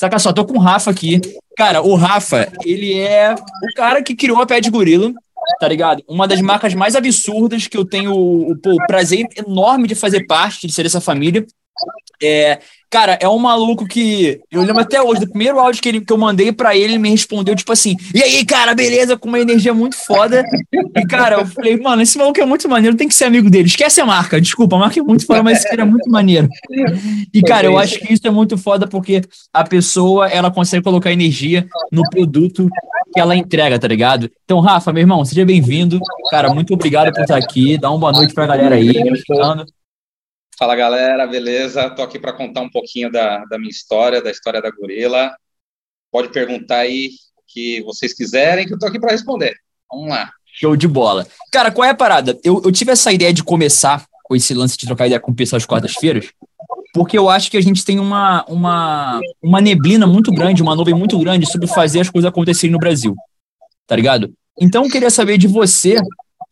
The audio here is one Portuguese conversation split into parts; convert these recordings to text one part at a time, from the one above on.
Saca só, tô com o Rafa aqui. Cara, o Rafa, ele é o cara que criou a Pé de Gorila, tá ligado? Uma das marcas mais absurdas que eu tenho o, prazer enorme de fazer parte, de ser dessa família. É, Cara, é um maluco que. Eu lembro até hoje, do primeiro áudio que, ele, que eu mandei pra ele, ele me respondeu, tipo assim: E aí, cara, beleza? Com uma energia muito foda. E, cara, eu falei, mano, esse maluco é muito maneiro, tem que ser amigo dele. Esquece a marca, desculpa, a marca é muito foda, mas esse cara é muito maneiro. E, cara, eu acho que isso é muito foda porque a pessoa, ela consegue colocar energia no produto que ela entrega, tá ligado? Então, Rafa, meu irmão, seja bem-vindo. Cara, muito obrigado por estar aqui. Dá uma boa noite pra galera aí. Fala galera, beleza? Tô aqui para contar um pouquinho da, da minha história, da história da gorila. Pode perguntar aí o que vocês quiserem, que eu tô aqui para responder. Vamos lá. Show de bola. Cara, qual é a parada? Eu, eu tive essa ideia de começar com esse lance de trocar ideia com o pessoal às quartas-feiras, porque eu acho que a gente tem uma, uma, uma neblina muito grande, uma nuvem muito grande sobre fazer as coisas acontecerem no Brasil. Tá ligado? Então eu queria saber de você,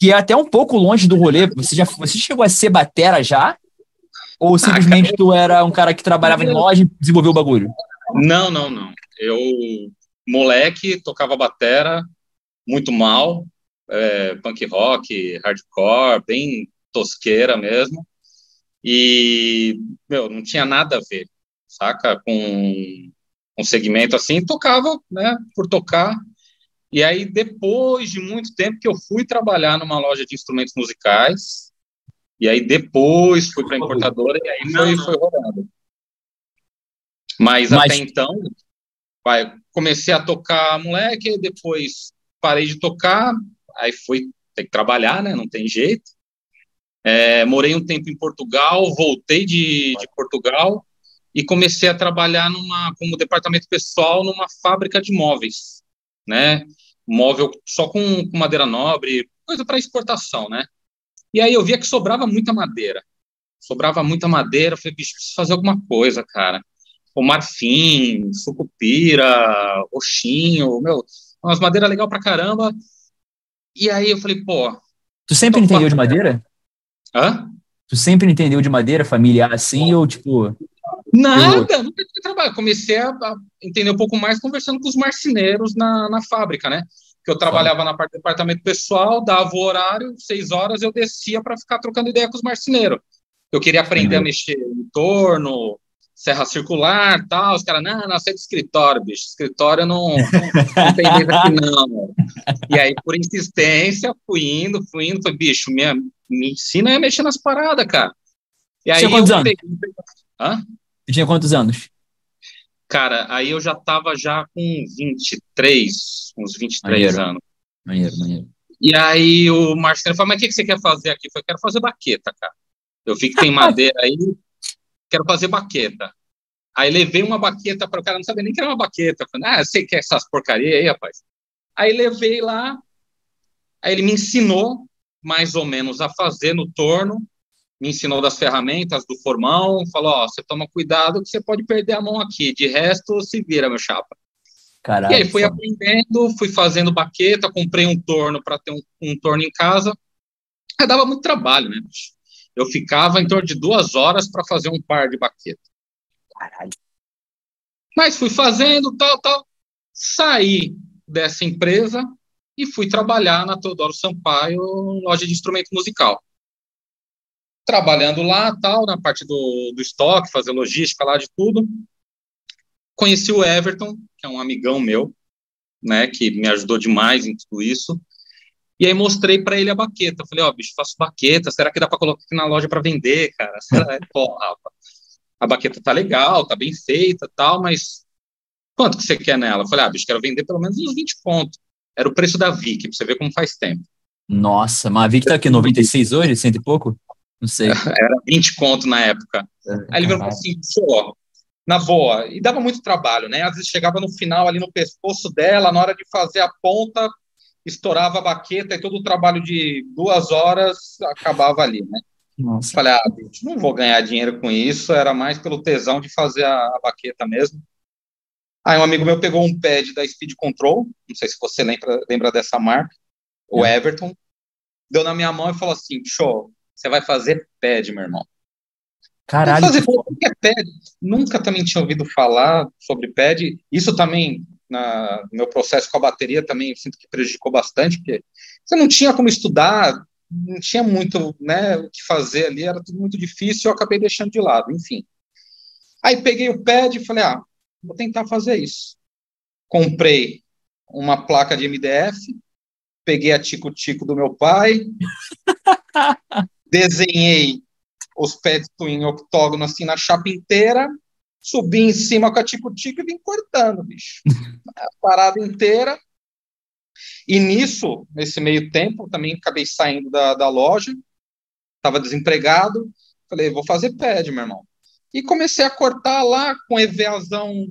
que é até um pouco longe do rolê. Você já você chegou a ser batera já? Ou ah, simplesmente ah, tu era um cara que trabalhava em loja e desenvolveu o bagulho? Não, não, não. Eu, moleque, tocava batera muito mal, é, punk rock, hardcore, bem tosqueira mesmo. E, meu, não tinha nada a ver, saca? Com um segmento assim, tocava, né, por tocar. E aí, depois de muito tempo que eu fui trabalhar numa loja de instrumentos musicais, e aí depois fui para a importadora e aí foi, foi rodado. Mas, Mas, até então, vai, comecei a tocar moleque, depois parei de tocar, aí fui ter que trabalhar, né? Não tem jeito. É, morei um tempo em Portugal, voltei de, de Portugal e comecei a trabalhar numa como departamento pessoal numa fábrica de móveis, né? Móvel só com, com madeira nobre, coisa para exportação, né? E aí eu via que sobrava muita madeira. Sobrava muita madeira. Eu falei, bicho, preciso fazer alguma coisa, cara. O marfim, sucupira, roxinho, meu, umas madeiras legal pra caramba. E aí eu falei, pô. Tu sempre entendeu de madeira? Hã? Tu sempre entendeu de madeira familiar assim, ou tipo. Nada, eu... nunca tive trabalho. Comecei a, a, entender um pouco mais conversando com os marceneiros na, na fábrica, né? Que eu trabalhava na parte do departamento pessoal, dava o horário, seis horas, eu descia para ficar trocando ideia com os marceneiros. Eu queria aprender a mexer no torno, serra circular, tal. Os caras, não, não, você é de escritório, bicho. Escritório não, não, tem jeito aqui, não. E aí, por insistência, fui indo, fui indo, foi, bicho, minha, me ensina a mexer nas paradas, cara. E aí, tinha quantos anos? Peguei... Hã? Eu tinha quantos anos? Cara, aí eu já tava já com 23, uns 23 maneiro. anos. Maneiro, maneiro. E aí o Marcelo falou, mas o que, que você quer fazer aqui? Eu falei, quero fazer baqueta, cara. Eu vi que tem madeira aí, quero fazer baqueta. Aí levei uma baqueta para o cara, não sabia nem que era uma baqueta. Eu falei, ah, você quer essas porcaria aí, rapaz? Aí levei lá, aí ele me ensinou mais ou menos a fazer no torno, me ensinou das ferramentas do formão, falou, ó, você toma cuidado que você pode perder a mão aqui, de resto se vira, meu chapa. Caralho, e aí fui aprendendo, fui fazendo baqueta, comprei um torno para ter um, um, torno em casa. Aí dava muito trabalho, né? Eu ficava em torno de duas horas para fazer um par de baqueta. Caralho. Mas fui fazendo, tal, tal. Saí dessa empresa e fui trabalhar na Teodoro Sampaio, loja de instrumento musical trabalhando lá, tal, na parte do, do estoque, fazer logística lá de tudo. Conheci o Everton, que é um amigão meu, né, que me ajudou demais em tudo isso. E aí mostrei para ele a baqueta. Falei, ó, oh, bicho, faço baqueta, será que dá para colocar aqui na loja para vender, cara? Rafa, a baqueta tá legal, tá bem feita, tal, mas quanto que você quer nela? Falei, ah, bicho, quero vender pelo menos uns 20 pontos. Era o preço da Vic, pra você ver como faz tempo. Nossa, mas a Vic tá aqui 96 hoje, cento e pouco? Não sei. Era 20 conto na época. É, Aí ele virou assim, pô, na boa. E dava muito trabalho, né? Às vezes chegava no final, ali no pescoço dela, na hora de fazer a ponta, estourava a baqueta e todo o trabalho de duas horas acabava ali, né? Nossa. Falei, ah, não vou ganhar dinheiro com isso, era mais pelo tesão de fazer a, a baqueta mesmo. Aí um amigo meu pegou um pad da Speed Control, não sei se você lembra, lembra dessa marca, o é. Everton, deu na minha mão e falou assim, show, você vai fazer pad, meu irmão. Caralho. Fazer que é pad. Nunca também tinha ouvido falar sobre pad. Isso também, na, no meu processo com a bateria, também sinto que prejudicou bastante, porque você não tinha como estudar, não tinha muito né, o que fazer ali, era tudo muito difícil, eu acabei deixando de lado, enfim. Aí peguei o pad e falei, ah, vou tentar fazer isso. Comprei uma placa de MDF, peguei a tico-tico do meu pai, desenhei os pads em octógono assim na chapa inteira, subi em cima com a tico-tico e vim cortando, bicho. A parada inteira. E nisso, nesse meio tempo, também acabei saindo da, da loja, estava desempregado, falei, vou fazer pad, meu irmão. E comecei a cortar lá com EVAzão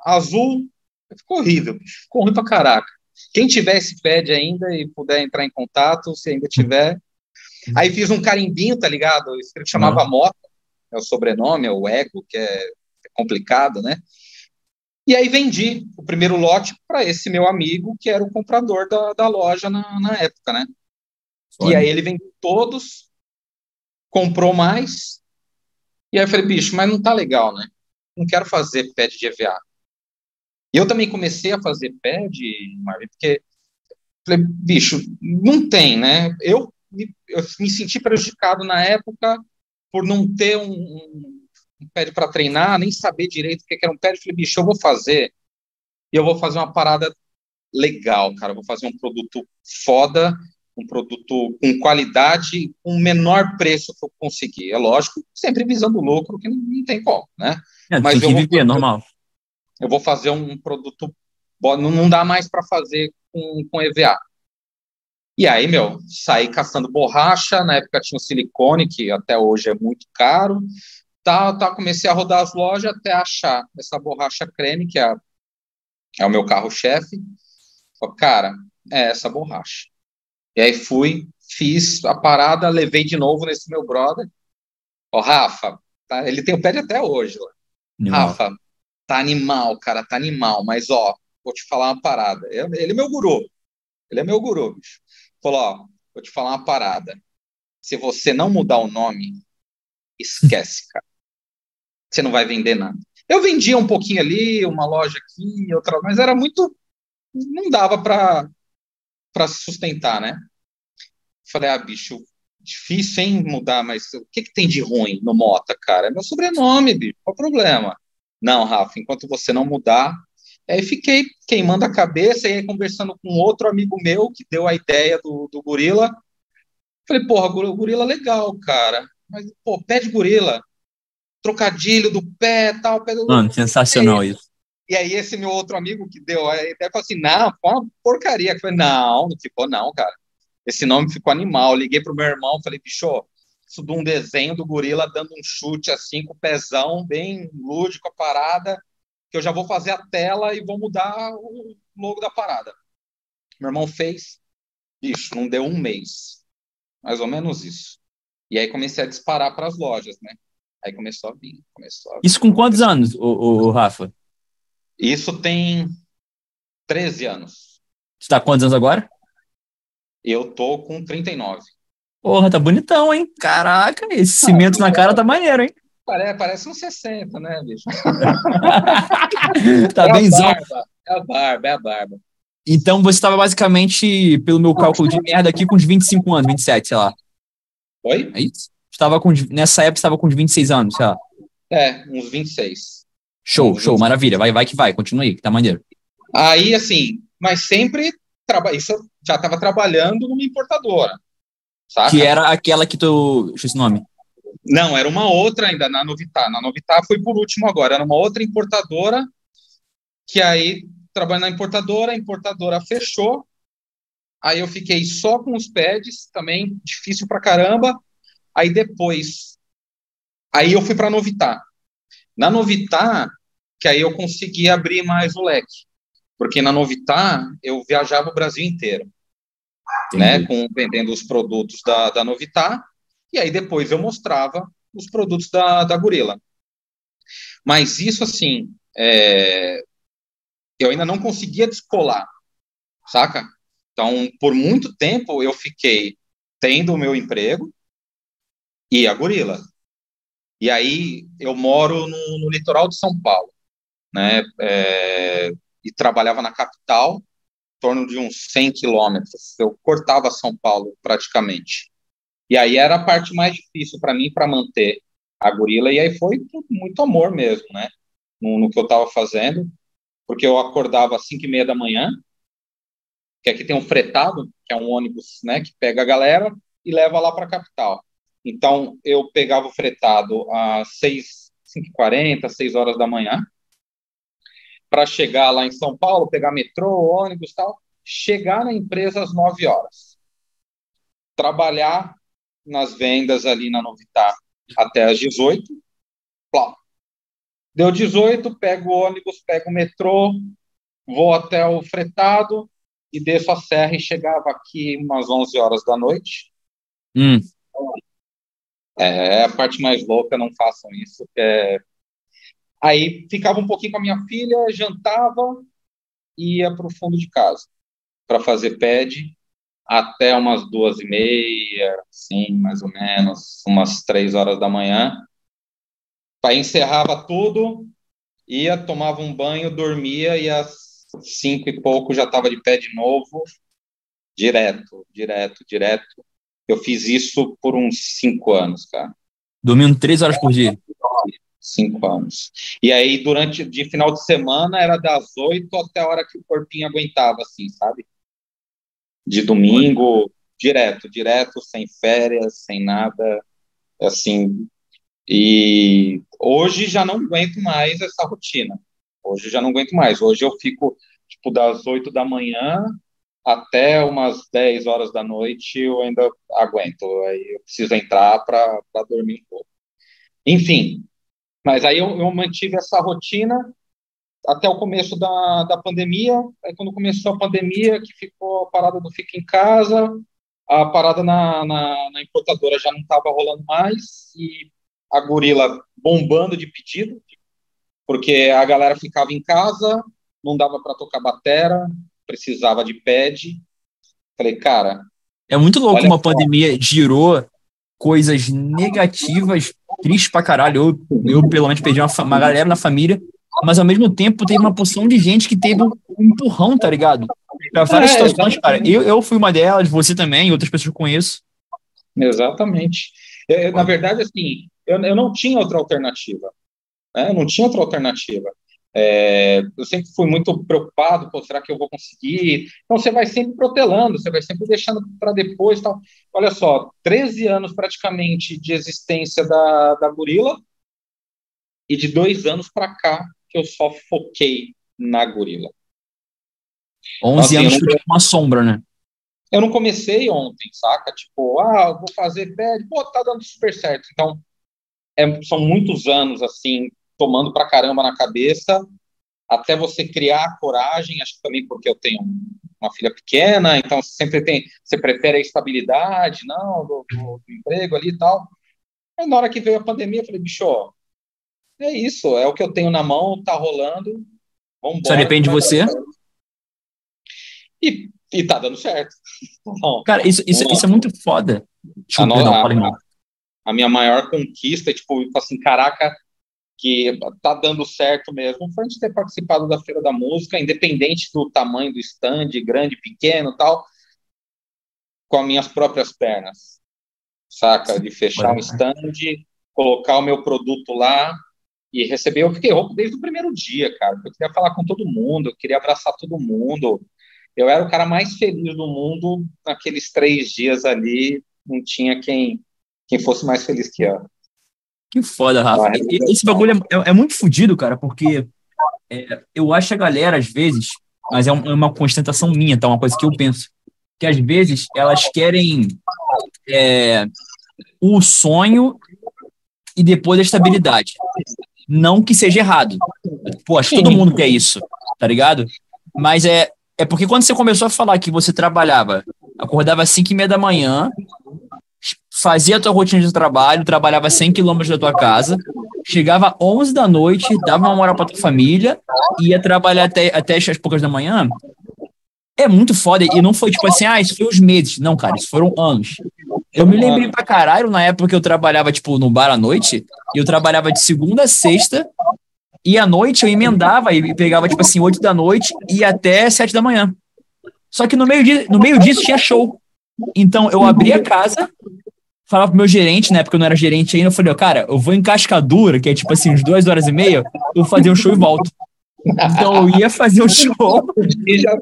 azul, ficou horrível, ficou ruim pra caraca. Quem tiver esse pad ainda e puder entrar em contato, se ainda tiver. Aí fiz um carimbinho, tá ligado? Escrito chamava uhum. Mota, é o sobrenome, é o ego, que é complicado, né? E aí vendi o primeiro lote para esse meu amigo, que era o comprador da, da loja na, na época, né? E aí ele vendeu todos, comprou mais, e aí eu falei, bicho, mas não tá legal, né? Não quero fazer pad de EVA. E eu também comecei a fazer pad, Marvin, porque falei, bicho, não tem, né? Eu me, eu me senti prejudicado na época por não ter um, um, um pad para treinar, nem saber direito o que era um pad. Falei, bicho, eu vou fazer, e eu vou fazer uma parada legal, cara. Eu vou fazer um produto foda, um produto com qualidade, com o menor preço que eu conseguir. É lógico, sempre visando lucro, que não, não tem como, né? É, Mas viver, vou, normal. Eu vou fazer um produto, não, não dá mais para fazer com, com EVA. E aí, meu, saí caçando borracha, na época tinha o silicone, que até hoje é muito caro, tá, tá, comecei a rodar as lojas até achar essa borracha creme, que é, é o meu carro-chefe. Cara, é essa borracha. E aí fui, fiz a parada, levei de novo nesse meu brother. Ó, Rafa, tá, ele tem o pé até hoje. Animal. Rafa, tá animal, cara, tá animal, mas ó, vou te falar uma parada. Ele é meu guru. Ele é meu guru, bicho. Falou, ó, vou te falar uma parada. Se você não mudar o nome, esquece, cara. Você não vai vender nada. Eu vendia um pouquinho ali, uma loja aqui, outra, mas era muito. Não dava para para sustentar, né? Falei, ah, bicho, difícil, hein, mudar, mas o que, que tem de ruim no Mota, cara? É meu sobrenome, bicho, qual o problema? Não, Rafa, enquanto você não mudar, Aí fiquei queimando a cabeça e aí conversando com outro amigo meu que deu a ideia do, do gorila. Falei, porra, gorila legal, cara. Mas, pô, pé de gorila. Trocadilho do pé tal. Pé do... Mano, sensacional e, isso. E aí esse meu outro amigo que deu a ideia falou assim, não, foi uma porcaria. Eu falei, não, não ficou não, cara. Esse nome ficou animal. liguei pro meu irmão, falei, bicho, isso de um desenho do gorila dando um chute assim, com o pezão, bem lúdico a parada que eu já vou fazer a tela e vou mudar o logo da parada. Meu irmão fez, bicho, não deu um mês. Mais ou menos isso. E aí comecei a disparar para as lojas, né? Aí começou a vir, começou a vir. Isso com quantos anos, o, o, Rafa? Isso tem 13 anos. Você tá com quantos anos agora? Eu tô com 39. Porra, tá bonitão, hein? Caraca, esse ah, cimento na cara tá maneiro, hein? Parece, parece uns 60, né, bicho? tá é bem a barba, é a barba, é a barba. Então você estava basicamente, pelo meu cálculo de merda aqui, com uns 25 anos, 27, sei lá. Oi? É isso? Estava com, nessa época estava com uns 26 anos, sei lá. É, uns 26. Show, uns show, 26. maravilha. Vai, vai que vai, continua aí, que tá maneiro. Aí, assim, mas sempre, traba... isso eu já estava trabalhando numa importadora, saca? Que era aquela que tu, deixa esse nome. Não, era uma outra ainda na Novitar. Na Novitar foi por último agora. Era uma outra importadora que aí trabalhando na importadora, a importadora fechou. Aí eu fiquei só com os pads, também difícil pra caramba. Aí depois, aí eu fui para Novitar. Na Novitar, que aí eu consegui abrir mais o leque, porque na Novitar eu viajava o Brasil inteiro, né, com vendendo os produtos da, da Novitar e aí depois eu mostrava os produtos da, da Gorila. Mas isso, assim, é, eu ainda não conseguia descolar, saca? Então, por muito tempo, eu fiquei tendo o meu emprego e a Gorila. E aí eu moro no, no litoral de São Paulo, né? É, e trabalhava na capital, em torno de uns 100 quilômetros. Eu cortava São Paulo praticamente. E aí era a parte mais difícil para mim para manter a gorila. E aí foi muito amor mesmo, né? No, no que eu estava fazendo, porque eu acordava às 5 e meia da manhã, que aqui tem um fretado, que é um ônibus, né, que pega a galera e leva lá para a capital. Então, eu pegava o fretado às 6, 5h40, 6 horas da manhã, para chegar lá em São Paulo, pegar metrô, ônibus tal, chegar na empresa às 9 horas. Trabalhar nas vendas ali na Novitar até às 18. Plá. Deu 18, pego o ônibus, pego o metrô, vou até o fretado e desço a serra e chegava aqui umas 11 horas da noite. Hum. É, a parte mais louca, não façam isso. É... Aí ficava um pouquinho com a minha filha, jantava e ia para o fundo de casa para fazer pad até umas duas e meia, sim, mais ou menos, umas três horas da manhã. Aí encerrava tudo, ia, tomava um banho, dormia e às cinco e pouco já estava de pé de novo, direto, direto, direto. Eu fiz isso por uns cinco anos, cara. Dormindo três horas por dia? Cinco anos. E aí, durante de final de semana, era das oito até a hora que o corpinho aguentava, assim, sabe? De domingo, direto, direto, sem férias, sem nada, assim. E hoje já não aguento mais essa rotina. Hoje já não aguento mais. Hoje eu fico, tipo, das oito da manhã até umas 10 horas da noite eu ainda aguento. Aí eu preciso entrar para dormir um pouco. Enfim, mas aí eu, eu, mantive essa rotina até o começo da, da pandemia. Aí quando começou a pandemia, que ficou a parada do Fica em Casa, a parada na, na, na importadora já não estava rolando mais e a gorila bombando de pedido, porque a galera ficava em casa, não dava para tocar batera, precisava de pad. Falei, cara. É muito louco uma pandemia girou coisas negativas, tristes pra caralho. Eu, eu pelo menos, perdi uma, uma galera na família, mas ao mesmo tempo teve uma porção de gente que teve um empurrão, tá ligado? Pra várias é, situações, cara. Eu, eu fui uma delas, você também, outras pessoas que eu conheço. Exatamente. Eu, na verdade, assim, eu, eu não tinha outra alternativa. Né? Eu não tinha outra alternativa. É, eu sempre fui muito preocupado, pô, será que eu vou conseguir? Então você vai sempre protelando, você vai sempre deixando para depois. Tal. Olha só, 13 anos praticamente de existência da, da Gorila e de dois anos para cá eu só foquei na Gorila. 11 assim, anos não, uma sombra, né? Eu não comecei ontem, saca? Tipo, ah, vou fazer pé, pô, tá dando super certo. Então, é, são muitos anos, assim, tomando pra caramba na cabeça, até você criar coragem, acho que também porque eu tenho uma filha pequena, então sempre tem, você prefere a estabilidade, não, do, do, do emprego ali e tal. Aí na hora que veio a pandemia, eu falei, bicho, é isso, é o que eu tenho na mão, tá rolando, vamos Só depende de você? E, e tá dando certo. Então, Cara, isso, isso, isso é muito foda. Desculpa, a, não, a, a, minha maior conquista é, tipo, assim, caraca, que tá dando certo mesmo foi a gente ter participado da Feira da Música, independente do tamanho do stand, grande, pequeno tal, com as minhas próprias pernas, saca? De fechar um stand, colocar o meu produto lá e receber. Eu fiquei rouco desde o primeiro dia, cara. Eu queria falar com todo mundo, eu queria abraçar todo mundo. Eu era o cara mais feliz do mundo naqueles três dias ali. Não tinha quem, quem fosse mais feliz que eu. Que foda, Rafa. Esse bagulho é, é, é muito fodido, cara, porque é, eu acho a galera, às vezes, mas é, um, é uma constatação minha, tá? Uma coisa que eu penso. Que às vezes elas querem é, o sonho e depois a estabilidade. Não que seja errado. Pô, acho que todo mundo quer isso, tá ligado? Mas é, é porque quando você começou a falar que você trabalhava, acordava às 5 e meia da manhã, fazia a tua rotina de trabalho, trabalhava 100 quilômetros da tua casa, chegava 11 da noite, dava uma hora para tua família, ia trabalhar até, até as poucas da manhã. É muito foda. E não foi tipo assim, ah, isso foi uns meses. Não, cara, isso foram anos. Eu me lembrei pra caralho na época que eu trabalhava, tipo, no bar à noite, e eu trabalhava de segunda a sexta, e à noite eu emendava e pegava, tipo assim, oito da noite e até sete da manhã. Só que no meio, de, no meio disso tinha show. Então eu abri a casa, falava pro meu gerente, na época eu não era gerente ainda, eu falei, cara, eu vou em Cascadura, que é tipo assim, uns duas horas e meia, eu vou fazer um show e volto. Então eu ia fazer o show,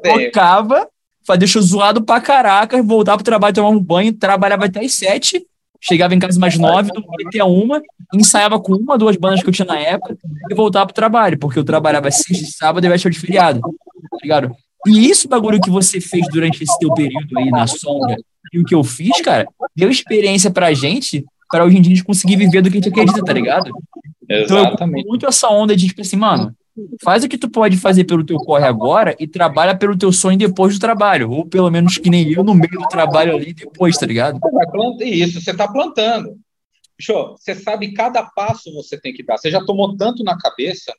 tocava, fazia show zoado pra caraca, voltava pro trabalho, tomava um banho, trabalhava até as sete, chegava em casa mais nove, dormia até uma, ensaiava com uma, duas bandas que eu tinha na época e voltava pro trabalho, porque eu trabalhava sexta e sábado e véspera de feriado, tá ligado? E isso bagulho que você fez durante esse teu período aí na sombra e o que eu fiz, cara, deu experiência pra gente, para hoje em dia a gente conseguir viver do que a gente acredita, tá ligado? Então Exatamente. muito essa onda de, tipo assim, mano, faz o que tu pode fazer pelo teu corre agora e trabalha pelo teu sonho depois do trabalho. Ou pelo menos que nem eu no meio do trabalho ali depois, tá ligado? Planta- Isso, você está plantando. Bicho, você sabe cada passo você tem que dar. Você já tomou tanto na cabeça,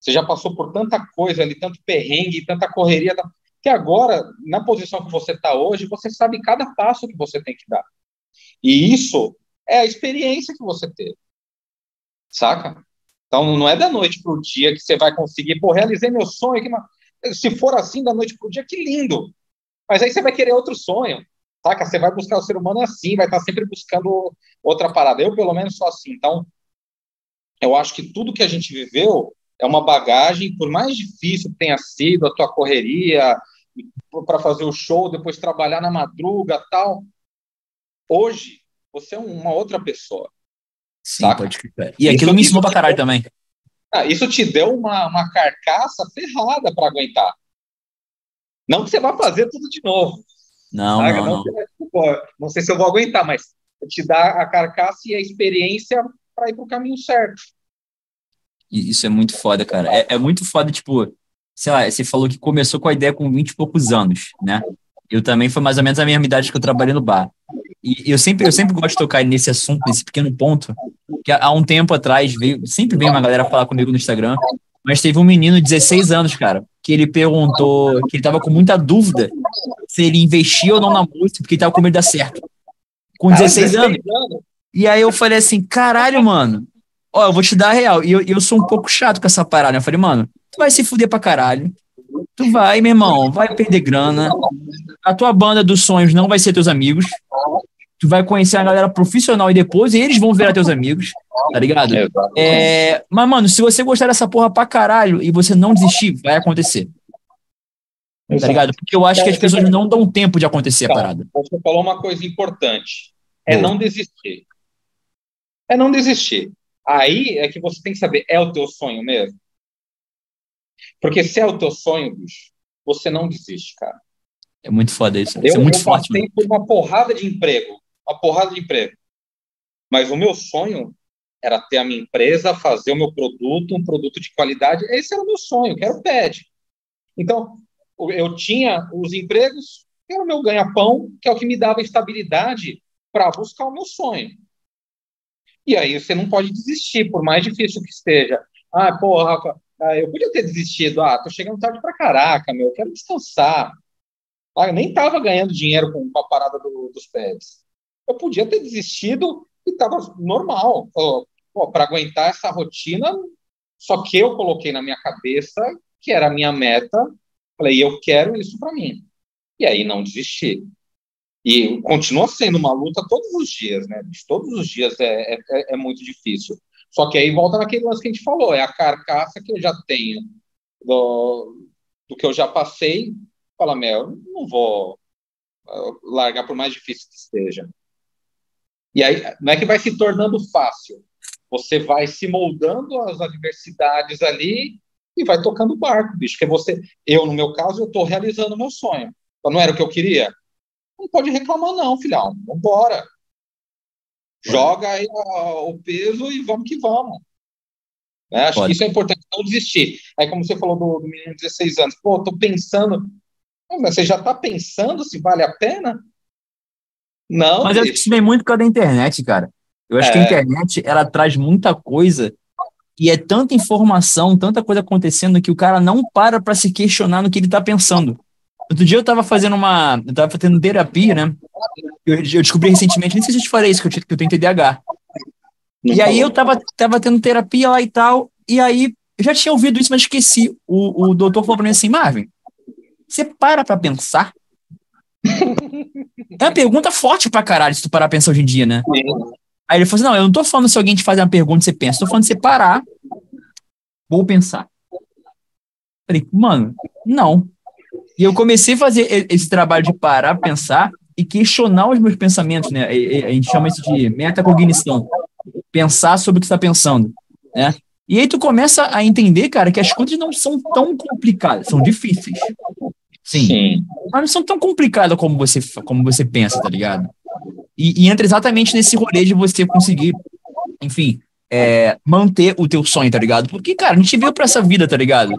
você já passou por tanta coisa ali, tanto perrengue, tanta correria, tá- que agora, na posição que você está hoje, você sabe cada passo que você tem que dar. E isso é a experiência que você teve. Saca? Então, não é da noite para o dia que você vai conseguir, pô, realizei meu sonho. Que Se for assim, da noite para o dia, que lindo. Mas aí você vai querer outro sonho. Saca? Você vai buscar o ser humano assim, vai estar sempre buscando outra parada. Eu, pelo menos, sou assim. Então, eu acho que tudo que a gente viveu é uma bagagem, por mais difícil que tenha sido a tua correria para fazer o show, depois trabalhar na madruga tal. Hoje, você é uma outra pessoa. Sim, Saca? pode crer. E aquilo me ensinou pra caralho também. Ah, isso te deu uma, uma carcaça ferrada para aguentar. Não que você vá fazer tudo de novo. Não, saca? não, não. vai- pô, não sei se eu vou aguentar, mas te dá a carcaça e a experiência para ir para o caminho certo. Isso é muito foda, cara. É, é muito foda, tipo, sei lá, você falou que começou com a ideia com 20 e poucos anos, né? Eu também foi mais ou menos a mesma idade que eu trabalhei no bar. E eu sempre, eu sempre gosto de tocar nesse assunto, nesse pequeno ponto, que há um tempo atrás veio, sempre vem uma galera falar comigo no Instagram, mas teve um menino de 16 anos, cara, que ele perguntou, que ele tava com muita dúvida se ele investia ou não na música, porque ele tava com medo de dar certo. Com 16 anos. E aí eu falei assim, caralho, mano. Ó, eu vou te dar a real. E eu, eu sou um pouco chato com essa parada. né? Eu falei, mano, tu vai se fuder pra caralho. Tu vai, meu irmão, vai perder grana. A tua banda dos sonhos não vai ser teus amigos. Tu vai conhecer a galera profissional e depois eles vão virar teus amigos, tá ligado? É, mas, mano, se você gostar dessa porra pra caralho e você não desistir, vai acontecer, tá ligado? Porque eu acho que as pessoas não dão tempo de acontecer a parada. Você falou uma coisa importante. É não desistir. É não desistir. Aí é que você tem que saber, é o teu sonho mesmo? Porque se é o teu sonho, bicho, você não desiste, cara. É muito foda isso. Eu, Isso é muito eu forte, passei mano. por uma porrada de emprego. Uma porrada de emprego. Mas o meu sonho era ter a minha empresa, fazer o meu produto, um produto de qualidade. Esse era o meu sonho, que era o PED. Então, eu tinha os empregos, que era o meu ganha-pão, que é o que me dava estabilidade para buscar o meu sonho. E aí você não pode desistir, por mais difícil que esteja. Ah, porra, Rafa, ah, eu podia ter desistido. Ah, tô chegando tarde pra caraca, meu, eu quero descansar. Ah, nem estava ganhando dinheiro com, a parada do- dos pads. Eu podia ter desistido e estava normal. Para aguentar essa rotina, só que eu coloquei na minha cabeça que era a minha meta. Falei, eu quero isso para mim. E aí não desisti. E continua sendo uma luta todos os dias, né? Todos os dias é, é, é muito difícil. Só que aí volta naquele lance que a gente falou, é a carcaça que eu já tenho do, do que eu já passei. Fala, meu, eu não vou uh, largar por mais difícil que esteja. E aí, não é que vai se tornando fácil. Você vai se moldando às adversidades ali e vai tocando o barco, bicho. Que você, eu, no meu caso, eu estou realizando o meu sonho. Então, não era o que eu queria? Não pode reclamar, não, filhão. Vambora. Joga aí o peso e vamos que vamos. Né? Acho Pode. que isso é importante, não desistir. Aí, como você falou do, do menino de 16 anos, pô, tô pensando. Você já tá pensando se vale a pena? Não, Mas eu acho que isso vem muito por causa da internet, cara. Eu acho que a É. internet, ela traz muita coisa e é tanta informação, tanta coisa acontecendo que o cara não para pra se questionar no que ele tá pensando. Outro dia eu tava fazendo uma, eu tava fazendo terapia, né? Eu, eu descobri recentemente, nem sei se eu te falei isso, que eu, que eu tenho TDAH. Não e aí eu tava, tava tendo terapia lá e tal, e aí eu já tinha ouvido isso, mas esqueci. O, o doutor falou pra mim assim, Marvin, você para pra pensar? é uma pergunta forte pra caralho se tu parar pra pensar hoje em dia, né? Aí ele falou assim, não, eu não tô falando se alguém te fazer uma pergunta você pensa, tô falando de você parar, vou pensar. Falei, mano, não. E eu comecei a fazer e- esse trabalho de parar, pensar e questionar os meus pensamentos, né? E- e- A gente chama isso de metacognição. Pensar sobre o que você está pensando, né? E aí tu começa a entender, cara, que as coisas não são tão complicadas, são difíceis. Sim, Sim. mas não são tão complicadas como você, como você pensa, tá ligado? E, e entra exatamente nesse rolê de você conseguir, enfim, é, manter o teu sonho, tá ligado? Porque, cara, a gente veio pra essa vida, tá ligado?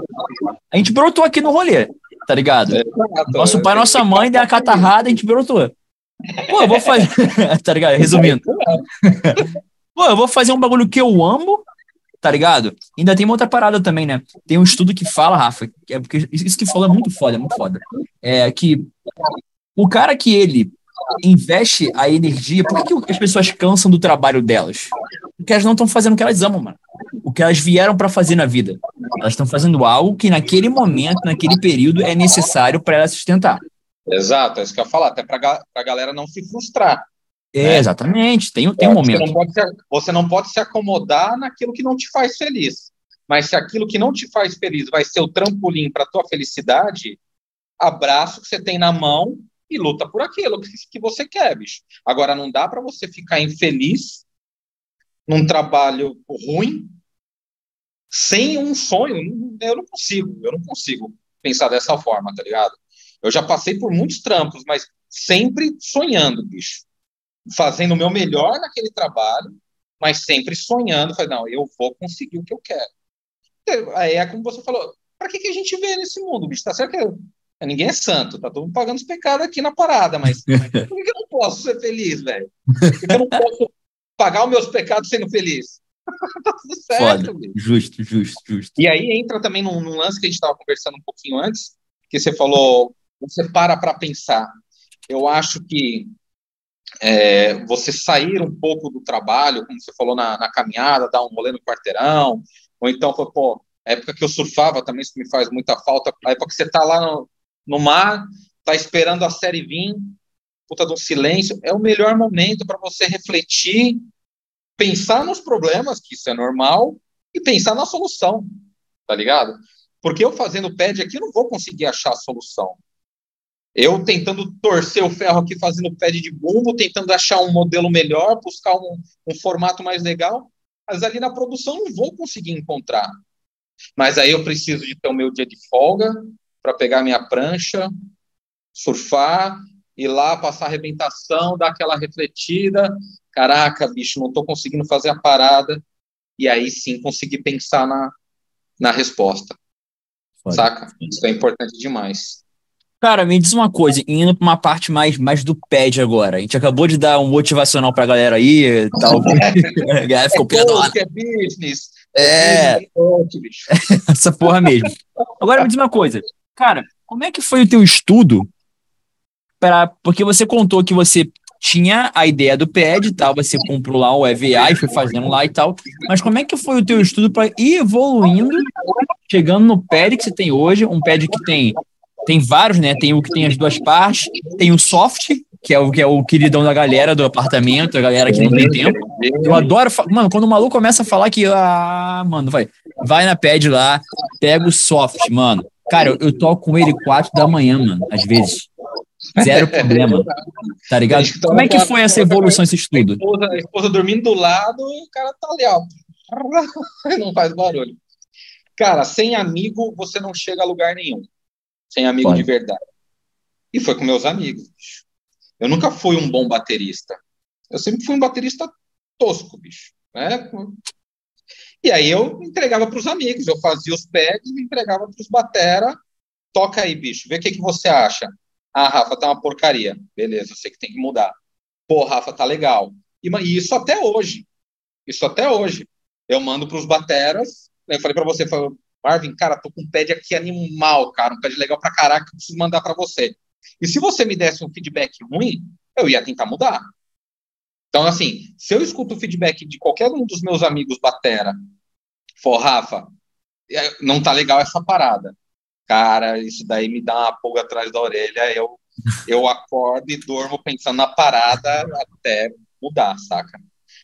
A gente brotou aqui no rolê, tá ligado? Exato. Nosso pai, nossa mãe deu a catarrada, a gente brotou. Pô, eu vou fazer. tá ligado? Resumindo. Pô, eu vou fazer um bagulho que eu amo, tá ligado? Ainda tem uma outra parada também, né? Tem um estudo que fala, Rafa, que é porque isso que falou é muito foda, é muito foda. É que o cara que ele investe a energia, por que, que as pessoas cansam do trabalho delas? Porque elas não estão fazendo o que elas amam, mano. O que elas vieram pra fazer na vida. Elas estão fazendo algo que naquele momento, naquele período, é necessário para elas sustentar. Exato, é isso que eu ia falar, até para a galera não se frustrar. É, É. exatamente, tem, tem um Você momento. não, pode se, você não pode se acomodar naquilo que não te faz feliz. Mas se aquilo que não te faz feliz vai ser o trampolim para tua felicidade, abraça o que você tem na mão e luta por aquilo que, que você quer, bicho. Agora, não dá para você ficar infeliz num trabalho ruim sem um sonho. Eu não consigo, eu não consigo pensar dessa forma, tá ligado? Eu já passei por muitos trampos, mas sempre sonhando, bicho fazendo o meu melhor naquele trabalho, mas sempre sonhando, falei, não, eu vou conseguir o que eu quero. Aí é como você falou, para que, que a gente vê nesse mundo, bicho? Tá certo que ninguém é santo, tá todo mundo pagando os pecados aqui na parada, mas por que, eu não posso ser feliz, velho? Por que, que eu não posso pagar os meus pecados sendo feliz? tá tudo certo, Foda. bicho. Justo, justo, justo. E aí entra também num, num lance que a gente estava conversando um pouquinho antes, que você falou, você para para pensar. Eu acho que é, você sair um pouco do trabalho, como você falou na, na caminhada, dar um rolê no quarteirão, ou então, pô, época que eu surfava também, isso me faz muita falta, a época que você tá lá no, no mar, tá esperando a série vir, puta de um silêncio, é o melhor momento para você refletir, pensar nos problemas, que isso é normal, e pensar na solução, tá ligado? Porque eu fazendo pad aqui, eu não vou conseguir achar a solução. Eu tentando torcer o ferro aqui, fazendo pad de bumbo, tentando achar um modelo melhor, buscar um, um formato mais legal, mas ali na produção não vou conseguir encontrar. Mas aí eu preciso de ter o meu dia de folga para pegar minha prancha, surfar, ir lá, passar arrebentação, dar aquela refletida. Caraca, bicho, não estou conseguindo fazer a parada. E aí sim conseguir pensar na, na resposta. Foda. Saca? Isso é importante demais. Cara, me diz uma coisa, indo pra uma parte mais, mais do pad agora. A gente acabou de dar um motivacional pra galera aí e tal. a galera ficou é business. É, business, coach, bicho. essa porra mesmo. Agora me diz uma coisa. Cara, como é que foi o teu estudo para porque você contou que você tinha a ideia do PED e tal, você comprou lá o EVA e foi fazendo lá e tal, mas como é que foi o teu estudo para ir evoluindo, chegando no PED que você tem hoje, um PED que tem tem vários, né? Tem o que tem as duas partes, tem o soft, que é o que é o queridão da galera do apartamento, a galera que não tem tempo. Eu adoro. Mano, quando o maluco começa a falar que. Ah, mano, vai. Vai na pad lá, pega o soft, mano. Cara, eu, eu toco com ele quatro da manhã, mano, às vezes. Zero problema. Tá ligado? Como é que foi essa evolução, esse A estudo? esposa, a esposa dormindo do lado e o cara tá ali, ó. Não faz barulho. Cara, sem amigo você não chega a lugar nenhum. Sem amigo Pode. de verdade. E foi com meus amigos. bicho. Eu nunca fui um bom baterista. Eu sempre fui um baterista tosco, bicho. Né? E aí eu entregava para os amigos. Eu fazia os pads e entregava para os batera. Toca aí, bicho. Vê o que, que você acha. Ah, Rafa, tá uma porcaria. Beleza, eu sei que tem que mudar. Pô, Rafa, tá legal. E, e isso até hoje. Isso até hoje. Eu mando para os bateras. Eu falei para você, falei, Marvin, cara, tô com um pad aqui animal, cara, um pad legal pra caraca eu preciso mandar para você. E se você me desse um feedback ruim, eu ia tentar mudar. Então, assim, se eu escuto o feedback de qualquer um dos meus amigos batera, for, Rafa, é, não tá legal essa parada. Cara, isso daí me dá uma pulga atrás da orelha, eu, eu acordo e durmo pensando na parada até mudar, saca?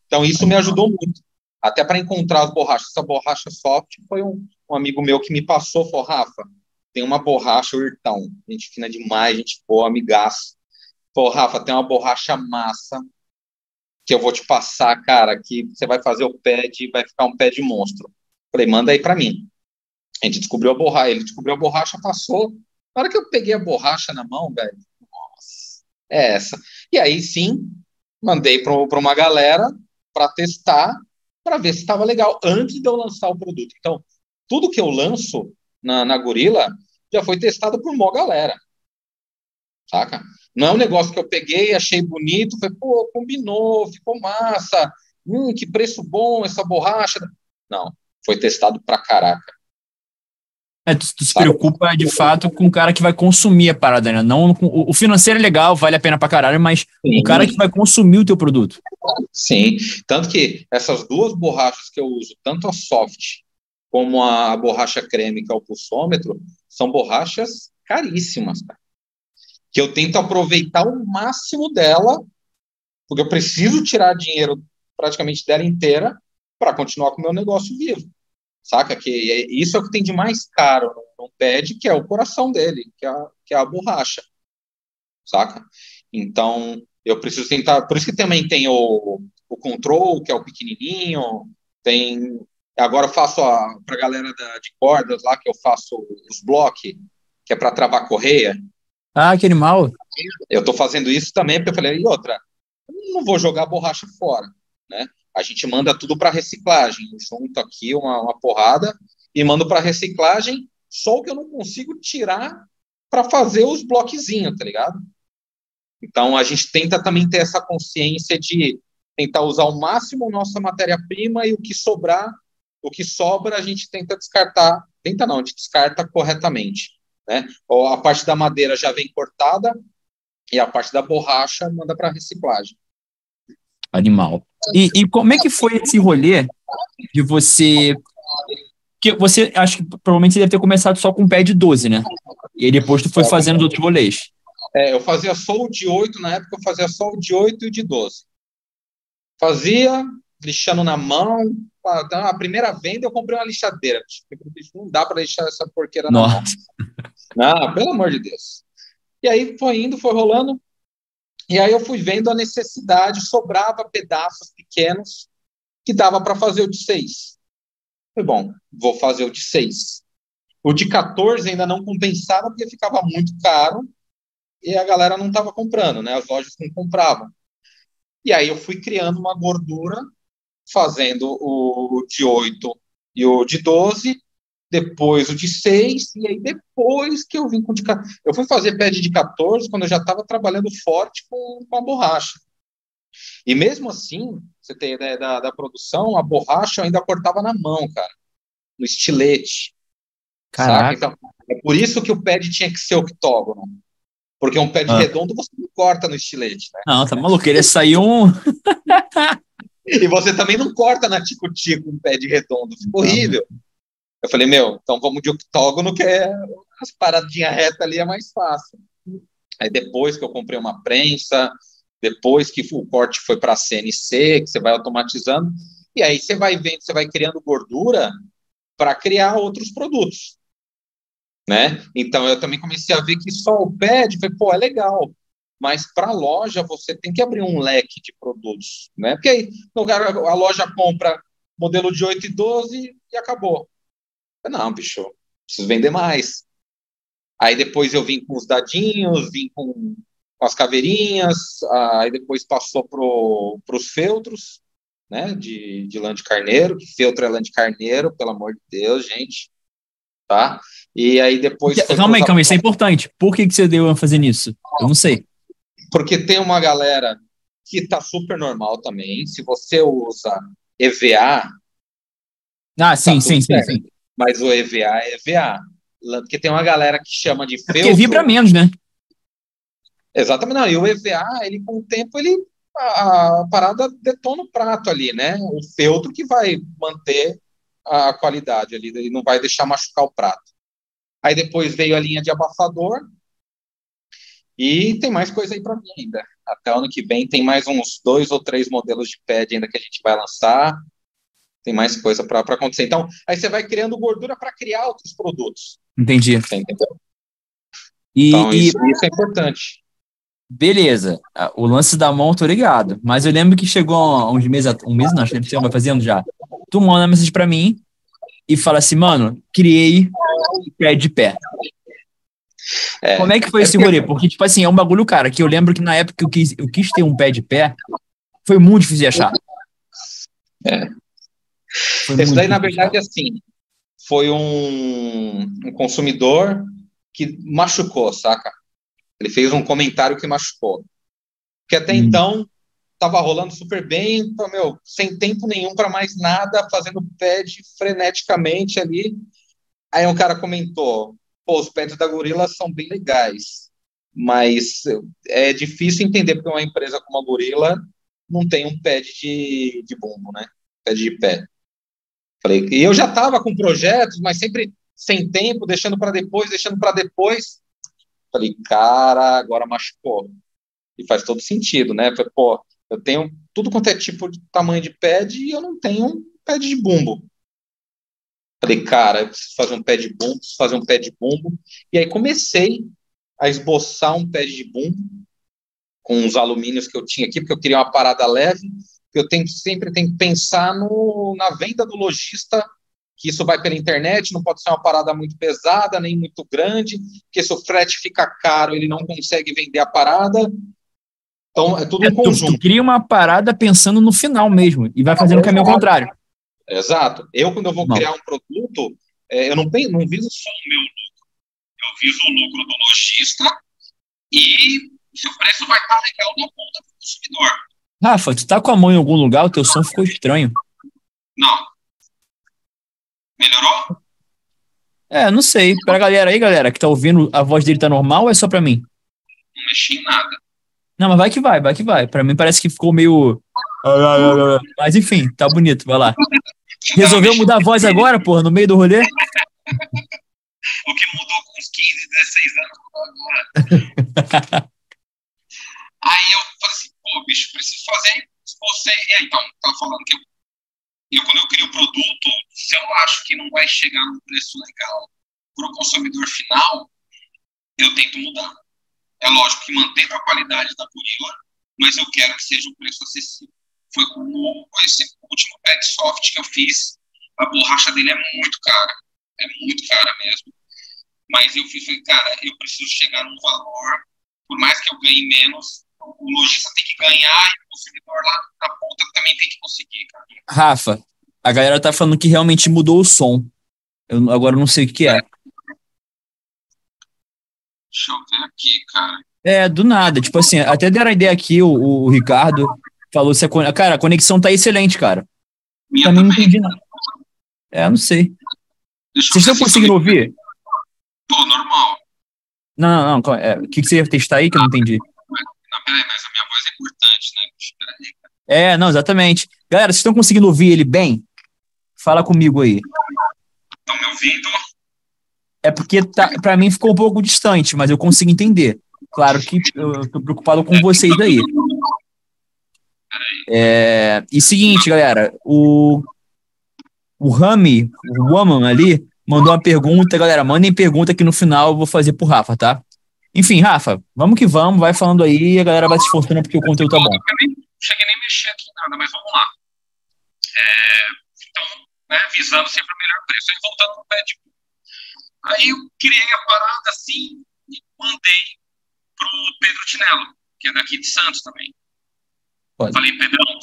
Então, isso me ajudou muito. Até para encontrar as borrachas. Essa borracha soft foi um, um amigo meu que me passou, falou, Rafa, tem uma borracha, o Irtão, gente fina demais, gente boa, amigaço. Pô, Rafa, tem uma borracha massa que eu vou te passar, cara, que você vai fazer o pé de, vai ficar um pé de monstro. Falei, manda aí para mim. A gente descobriu a borracha, ele descobriu a borracha, passou. Na hora que eu peguei a borracha na mão, velho, nossa, é essa. E aí sim, mandei para uma galera para testar, para ver se estava legal, antes de eu lançar o produto. Então, tudo que eu lanço na, na Gorila já foi testado por uma galera. Saca? Não é um negócio que eu peguei, achei bonito, foi, pô, combinou, ficou massa, hum, que preço bom essa borracha. Não, foi testado pra caraca. É, tu, tu se preocupa de fato com o cara que vai consumir a parada, né? Não, o financeiro é legal, vale a pena pra caralho, mas Sim. o cara que vai consumir o teu produto. Sim, tanto que essas duas borrachas que eu uso, tanto a soft como a borracha creme, que é o pulsômetro, são borrachas caríssimas, cara. Que eu tento aproveitar o máximo dela, porque eu preciso tirar dinheiro praticamente dela inteira para continuar com o meu negócio vivo saca? Que é, isso é o que tem de mais caro no, pad, que é o coração dele, que é, a, que é a borracha, saca? Então, eu preciso tentar, por isso que também tem o, o control, que é o pequenininho, tem, agora eu faço para a galera da, de cordas lá, que eu faço os blocos, que é para travar correia. Ah, que animal! Eu estou fazendo isso também, porque eu falei, e outra, eu não vou jogar a borracha fora, né? A gente manda tudo para reciclagem. junto aqui uma, uma porrada e mando para reciclagem, só o que eu não consigo tirar para fazer os bloquezinhos, tá ligado? Então a gente tenta também ter essa consciência de tentar usar ao máximo nossa matéria-prima e o que sobrar, o que sobra a gente tenta descartar, tenta não, a gente descarta corretamente, né? Ou a parte da madeira já vem cortada e a parte da borracha manda para reciclagem. Animal. E, e como é que foi esse rolê de você. Que você, acho que provavelmente você deve ter começado só com o pé de 12, né? E aí depois tu foi fazendo os outros rolês. É, eu fazia só o de 8, na época eu fazia só o de 8 e o de 12. Fazia, lixando na mão. Então, a primeira venda eu comprei uma lixadeira. Não dá para lixar essa porqueira Nossa. na mão. Não, pelo amor de Deus. E aí foi indo, foi rolando. E aí eu fui vendo a necessidade, sobrava pedaços pequenos que dava para fazer o de 6. Foi bom, vou fazer o de 6. O de 14 ainda não compensava porque ficava muito caro e a galera não estava comprando, né? As lojas não compravam. E aí eu fui criando uma gordura, fazendo o de 8 e o de 12, depois o de 6, e aí depois que eu vim com o de 14. Eu fui fazer pad de 14 quando eu já estava trabalhando forte com, com a borracha. E mesmo assim, você tem ideia da, da produção, a borracha eu ainda cortava na mão, cara, no estilete. Caraca. Então, é por isso que o pad tinha que ser octógono. Porque um pad ah. redondo você não corta no estilete, né? Não, tá maluco, ele sair um. e você também não corta na tico-tico um pad redondo, fica horrível. Eu falei, meu, então vamos de octógono, que é as paradinhas retas ali é mais fácil. Aí depois que eu comprei uma prensa, depois que o corte foi para a CNC, que você vai automatizando, e aí você vai vendo, você vai criando gordura para criar outros produtos. Né? Então eu também comecei a ver que só o pad, foi, pô, é legal, mas para a loja você tem que abrir um leque de produtos, né? Porque aí a loja compra modelo de 8 e 12 e acabou. Não, bicho, preciso vender mais. Aí depois eu vim com os dadinhos, vim com, as caveirinhas, aí depois passou para os feltros, né, de, de lã de carneiro, que feltro é lã de carneiro, pelo amor de Deus, gente, tá? E aí depois... Calma aí, calma aí, isso é importante. Por que, que você deu a fazer nisso? Eu não sei. Porque tem uma galera que tá super normal também, se você usa EVA... Ah, sim, tá sim, sim, sim. Mas o EVA é EVA. Porque tem uma galera que chama de feltro. É porque vibra menos, né? Exatamente, não. E o EVA, ele com o tempo, ele a, a parada detona o prato ali, né? O feltro que vai manter a qualidade ali, ele não vai deixar machucar o prato. Aí depois veio a linha de abafador e tem mais coisa aí para mim ainda. Até ano que vem tem mais uns dois ou três modelos de pad ainda que a gente vai lançar. Tem mais coisa para acontecer. Então, aí você vai criando gordura para criar outros produtos. Entendi. Entendeu? E, Então, e- isso, isso é importante. beleza, Ah, o lance da mão, tô ligado. Mas eu lembro que chegou uns meses, um mês não, acho que você vai fazendo já. Tu manda mensagem pra mim e fala assim, mano, criei pé de pé. É, Como é que foi é esse porque- rolê? Porque, tipo assim, é um bagulho, cara, que eu lembro que na época que eu quis, eu quis ter um pé de pé, foi muito difícil de achar. É. Foi Esse daí, na verdade, assim, foi um, um consumidor que machucou, saca? Ele fez um comentário que machucou. Porque até Hum. então tava rolando super bem, pô, meu, sem tempo nenhum para mais nada, fazendo pad freneticamente ali. Aí um cara comentou: pô, os pads da Gorila são bem legais, mas é difícil entender porque uma empresa como a Gorila não tem um pad de, de bumbo, né? Pad de pé. Falei, e eu já estava com projetos, mas sempre sem tempo, deixando para depois, deixando para depois. Falei, cara, agora machucou. E faz todo sentido, né? Falei, pô, eu tenho tudo quanto é tipo de tamanho de pad e eu não tenho um pad de bumbo. Falei, cara, eu preciso fazer um pé de bumbo, preciso fazer um pé de bumbo. E aí comecei a esboçar um pé de bumbo com os alumínios que eu tinha aqui, porque eu queria uma parada leve. Que Eu tenho, sempre tenho que pensar no, na venda do lojista, que isso vai pela internet, não pode ser uma parada muito pesada, nem muito grande, porque se o frete fica caro, ele não consegue vender a parada. Então, é tudo É, um tu, conjunto. tu cria uma parada pensando no final mesmo e vai fazendo o caminho ao contrário. Exato. Eu, quando eu vou Não. criar um produto, é, eu não, pen- não viso só o meu lucro. Eu viso o lucro do lojista e se o preço vai estar legal na ponta do consumidor. Rafa, tu tá com a mão em algum lugar, o teu som ficou estranho. Não. Melhorou? É, não sei. Pra galera aí, galera, que tá ouvindo, a voz dele tá normal ou é só pra mim? Não mexi em nada. Não, mas vai que vai, vai que vai. Pra mim parece que ficou meio. Mas enfim, tá bonito, vai lá. Resolveu mudar a voz agora, porra, no meio do rolê? O que mudou com uns 15, 16 anos agora. Aí eu falei assim, pô, bicho, preciso fazer. Você, é, então, tá falando que eu, eu, quando eu crio o produto, se eu acho que não vai chegar num preço legal para o consumidor final, eu tento mudar. É lógico que mantendo a qualidade da Gorilla, mas eu quero que seja um preço acessível. Foi como esse último pad soft que eu fiz. A borracha dele é muito cara. É muito cara mesmo. Mas eu fiz, cara, eu preciso chegar num valor, por mais que eu ganhe menos, o lojista tem que ganhar e o consumidor lá na ponta também tem que conseguir. Rafa, a galera tá falando que realmente mudou o som. Eu agora não sei o que é. Deixa eu ver aqui, cara. É, do nada. Tipo assim, até deram a ideia aqui, o, o Ricardo falou se a, con- cara, a conexão tá excelente, cara. Minha Também não entendi nada. É, não sei. Deixa Vocês estão se conseguindo ouvir? Tô normal. Não, não, não. é, O que, que você ia testar aí que eu não entendi? Peraí, mas a minha voz é importante, né? Peraí. É, não, exatamente. Galera, vocês estão conseguindo ouvir ele bem? Fala comigo aí. Estão me ouvindo? É porque tá, para mim ficou um pouco distante, mas eu consigo entender. Claro que eu tô preocupado com vocês aí. É, e seguinte, galera, o o Rami, o Woman ali, mandou uma pergunta. Galera, mandem pergunta que no final eu vou fazer pro Rafa, tá? Enfim, Rafa, vamos que vamos, vai falando aí e a galera vai se esforçando porque o conteúdo tá bom. Eu nem- não cheguei nem a mexer aqui em nada, mas vamos lá. É, então, né, visando sempre o melhor preço. Aí voltando no pé de Aí eu criei a parada assim e mandei pro Pedro Tinello, que é daqui de Santos também. Pode. Falei, Pedrão,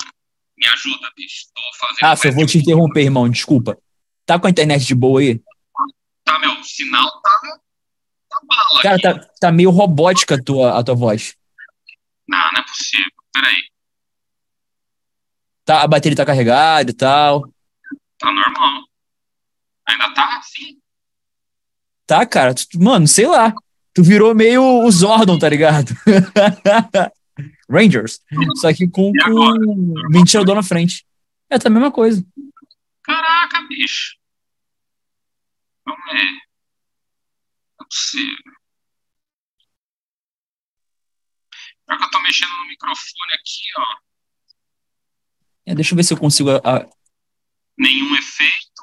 me ajuda, bicho. Tô fazendo Rafa, eu vou te interromper, irmão, desculpa. Tá com a internet de boa aí? Tá, meu, o sinal tá, tá Cara, tá, tá meio robótica a tua, a tua voz. Não, não é possível. Peraí, Tá, a bateria tá carregada e tal. tá normal. Ainda tá assim? Tá, cara, tu- mano, sei lá. Tu virou meio o Zordon, tá ligado? Rangers. Só que com, com ventilador na frente. É a mesma coisa. Caraca, bicho. Vamos ver. Possível. Pior que eu tô mexendo no microfone aqui, ó. É, deixa eu ver se eu consigo. A, a... Nenhum efeito.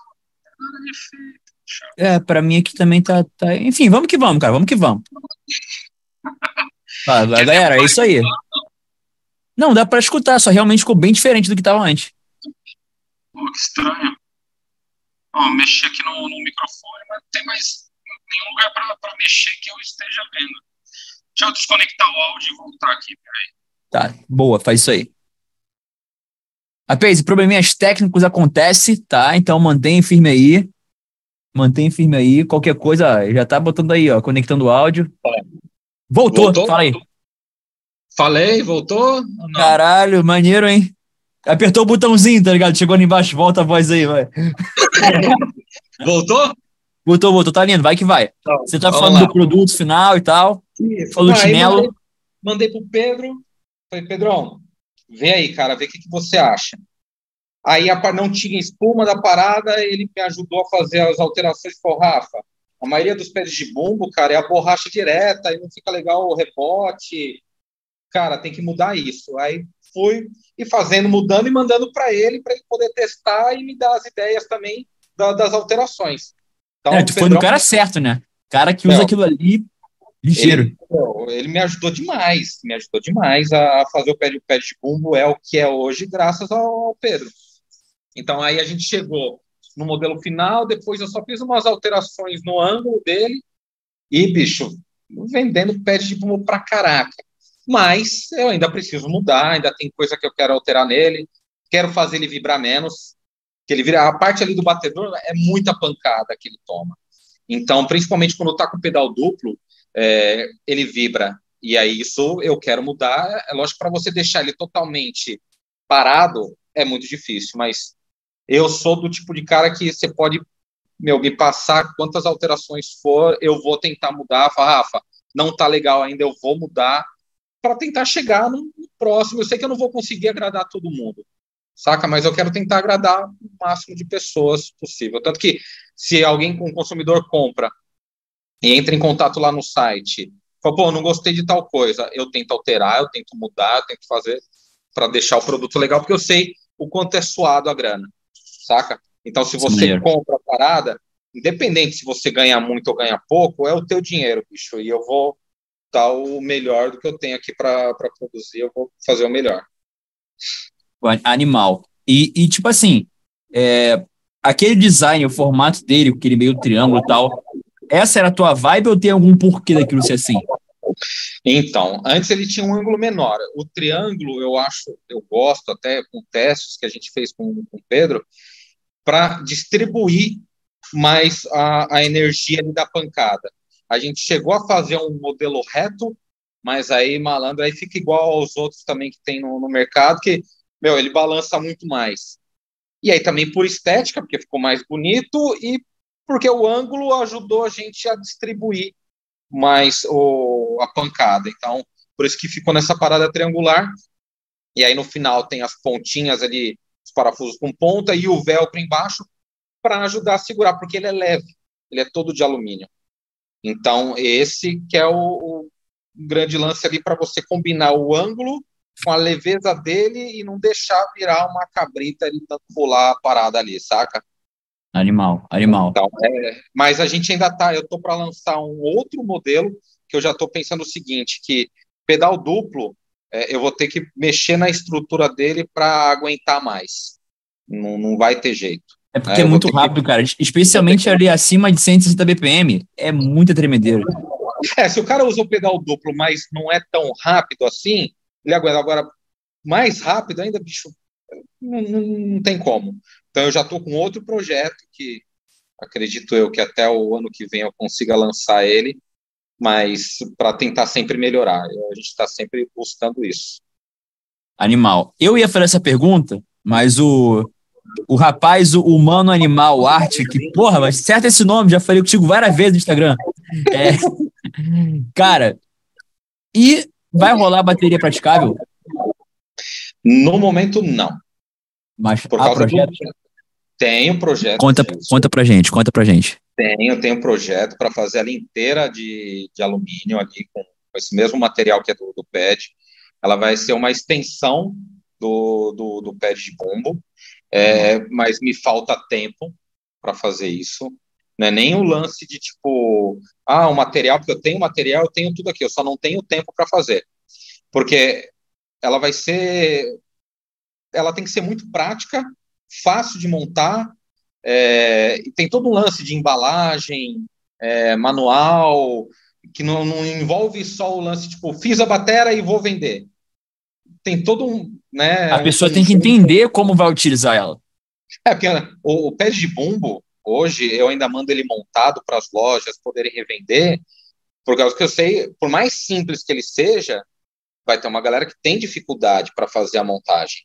Nada de efeito. É, pra mim aqui também tá, tá. Enfim, vamos que vamos, cara. Vamos que vamos. Ah, galera, é isso aí. Não, dá pra escutar, só realmente ficou bem diferente do que tava antes. Pô, que estranho. Ó, mexi aqui no, no microfone, mas não tem mais nenhum lugar pra, pra mexer que eu esteja vendo. Deixa eu desconectar o áudio e voltar aqui, peraí. Tá, boa, faz isso aí. Rapaz, probleminhas técnicos acontecem, tá? Então mantém firme aí. Mantém firme aí. Qualquer coisa, já tá botando aí, ó, conectando o áudio. Voltou, voltou? fala aí. Falei, voltou? Caralho, maneiro, hein? Apertou o botãozinho, tá ligado? Chegou ali embaixo, volta a voz aí, vai. voltou? Voltou, voltou, tá lindo, vai que vai. Então, Você tá falando lá. do produto final e tal. Isso. Falou do chinelo. Mandei, mandei pro Pedro. Falei, Pedrão, vê aí, cara, vê o que, que você acha. Aí a, não tinha espuma da parada, ele me ajudou a fazer as alterações com Rafa. A maioria dos pés de bumbo, cara, é a borracha direta, aí não fica legal o rebote. Cara, tem que mudar isso. Aí fui e fazendo, mudando e mandando para ele, para ele poder testar e me dar as ideias também da, das alterações. Então, é, tu foi no cara certo, né? Cara que usa não, aquilo ali ligeiro. Ele, ele, me ajudou demais, me ajudou demais a fazer o pé de, pé de bumbo, é o que é hoje, graças ao Pedro. Então aí a gente chegou no modelo final, depois eu só fiz umas alterações no ângulo dele e, bicho, vendendo pé de bumbo pra caraca. Mas eu ainda preciso mudar, ainda tem coisa que eu quero alterar nele, quero fazer ele vibrar menos, que ele vira a parte ali do batedor é muita pancada que ele toma. Então, principalmente quando está com o pedal duplo, é, ele vibra. E aí isso eu quero mudar. É lógico para você deixar ele totalmente parado é muito difícil, mas eu sou do tipo de cara que você pode meu, me passar quantas alterações for, eu vou tentar mudar. Falar, Rafa, não tá legal ainda, eu vou mudar para tentar chegar no próximo. Eu sei que eu não vou conseguir agradar todo mundo, saca? Mas eu quero tentar agradar o máximo de pessoas possível. Tanto que se alguém, um consumidor, compra e entra em contato lá no site, fala, pô, não gostei de tal coisa, eu tento alterar, eu tento mudar, eu tento fazer para deixar o produto legal, porque eu sei o quanto é suado a grana, saca? Então, se você Sim, compra a parada, independente se você ganha muito ou ganha pouco, é o teu dinheiro, bicho, e eu vou dar o melhor do que eu tenho aqui para produzir, eu vou fazer o melhor. Animal. E, e tipo assim, é, aquele design, o formato dele, aquele meio triângulo e tal, essa era a tua vibe ou tem algum porquê daquilo ser assim? Então, antes ele tinha um ângulo menor. O triângulo, eu acho, eu gosto até com testes que a gente fez com, o Pedro, para distribuir mais a, a energia da pancada. A gente chegou a fazer um modelo reto, mas aí, malandro, aí fica igual aos outros também que tem no, no mercado, que, meu, ele balança muito mais. E aí também por estética, porque ficou mais bonito, e porque o ângulo ajudou a gente a distribuir mais o, a pancada. Então, por isso que ficou nessa parada triangular. E aí no final tem as pontinhas ali, os parafusos com ponta e o velcro embaixo para ajudar a segurar, porque ele é leve, ele é todo de alumínio. Então, esse que é o, o grande lance ali para você combinar o ângulo com a leveza dele e não deixar virar uma cabrita ele tanto pular a parada ali, saca? Animal, animal. Então, é, mas a gente ainda tá, eu tô para lançar um outro modelo que eu já tô pensando o seguinte, que pedal duplo, é, eu vou ter que mexer na estrutura dele para aguentar mais. Não, não vai ter jeito. É porque é, é muito rápido, que... cara. Especialmente ali acima de 160 BPM. É muita tremedeira. É, se o cara usa o pedal duplo, mas não é tão rápido assim, ele aguenta. Agora, mais rápido ainda, bicho, não, não, não tem como. Então eu já estou com outro projeto que acredito eu que até o ano que vem eu consiga lançar ele, mas para tentar sempre melhorar. A gente está sempre buscando isso. Animal. Eu ia fazer essa pergunta, mas o, o rapaz, o humano animal, arte, que, porra, mas certo esse nome, já falei contigo várias vezes no Instagram. É, Cara, e vai rolar bateria praticável? No momento, não. Mas Por há projeto? Do... Tenho projeto. Conta, conta pra gente, conta pra gente. Tenho, tenho projeto para fazer ela inteira de, de alumínio ali, com, esse mesmo material que é do, do pad. Ela vai ser uma extensão do, do, do pad de bumbo, é, mas me falta tempo para fazer isso. Não é nem o lance de tipo, ah, o material, porque eu tenho material, eu tenho tudo aqui, eu só não tenho tempo para fazer. Porque ela vai ser. Ela tem que ser muito prática, fácil de montar, é, e tem todo um lance de embalagem, é, manual, que não, não, envolve só o lance, tipo, fiz a bateria e vou vender. Tem todo um. Né, a pessoa um, tem que entender como vai utilizar ela. É, porque o, o pad de bumbo, hoje, eu ainda mando ele montado para as lojas poderem revender, por causa que eu sei, por mais simples que ele seja, vai ter uma galera que tem dificuldade para fazer a montagem.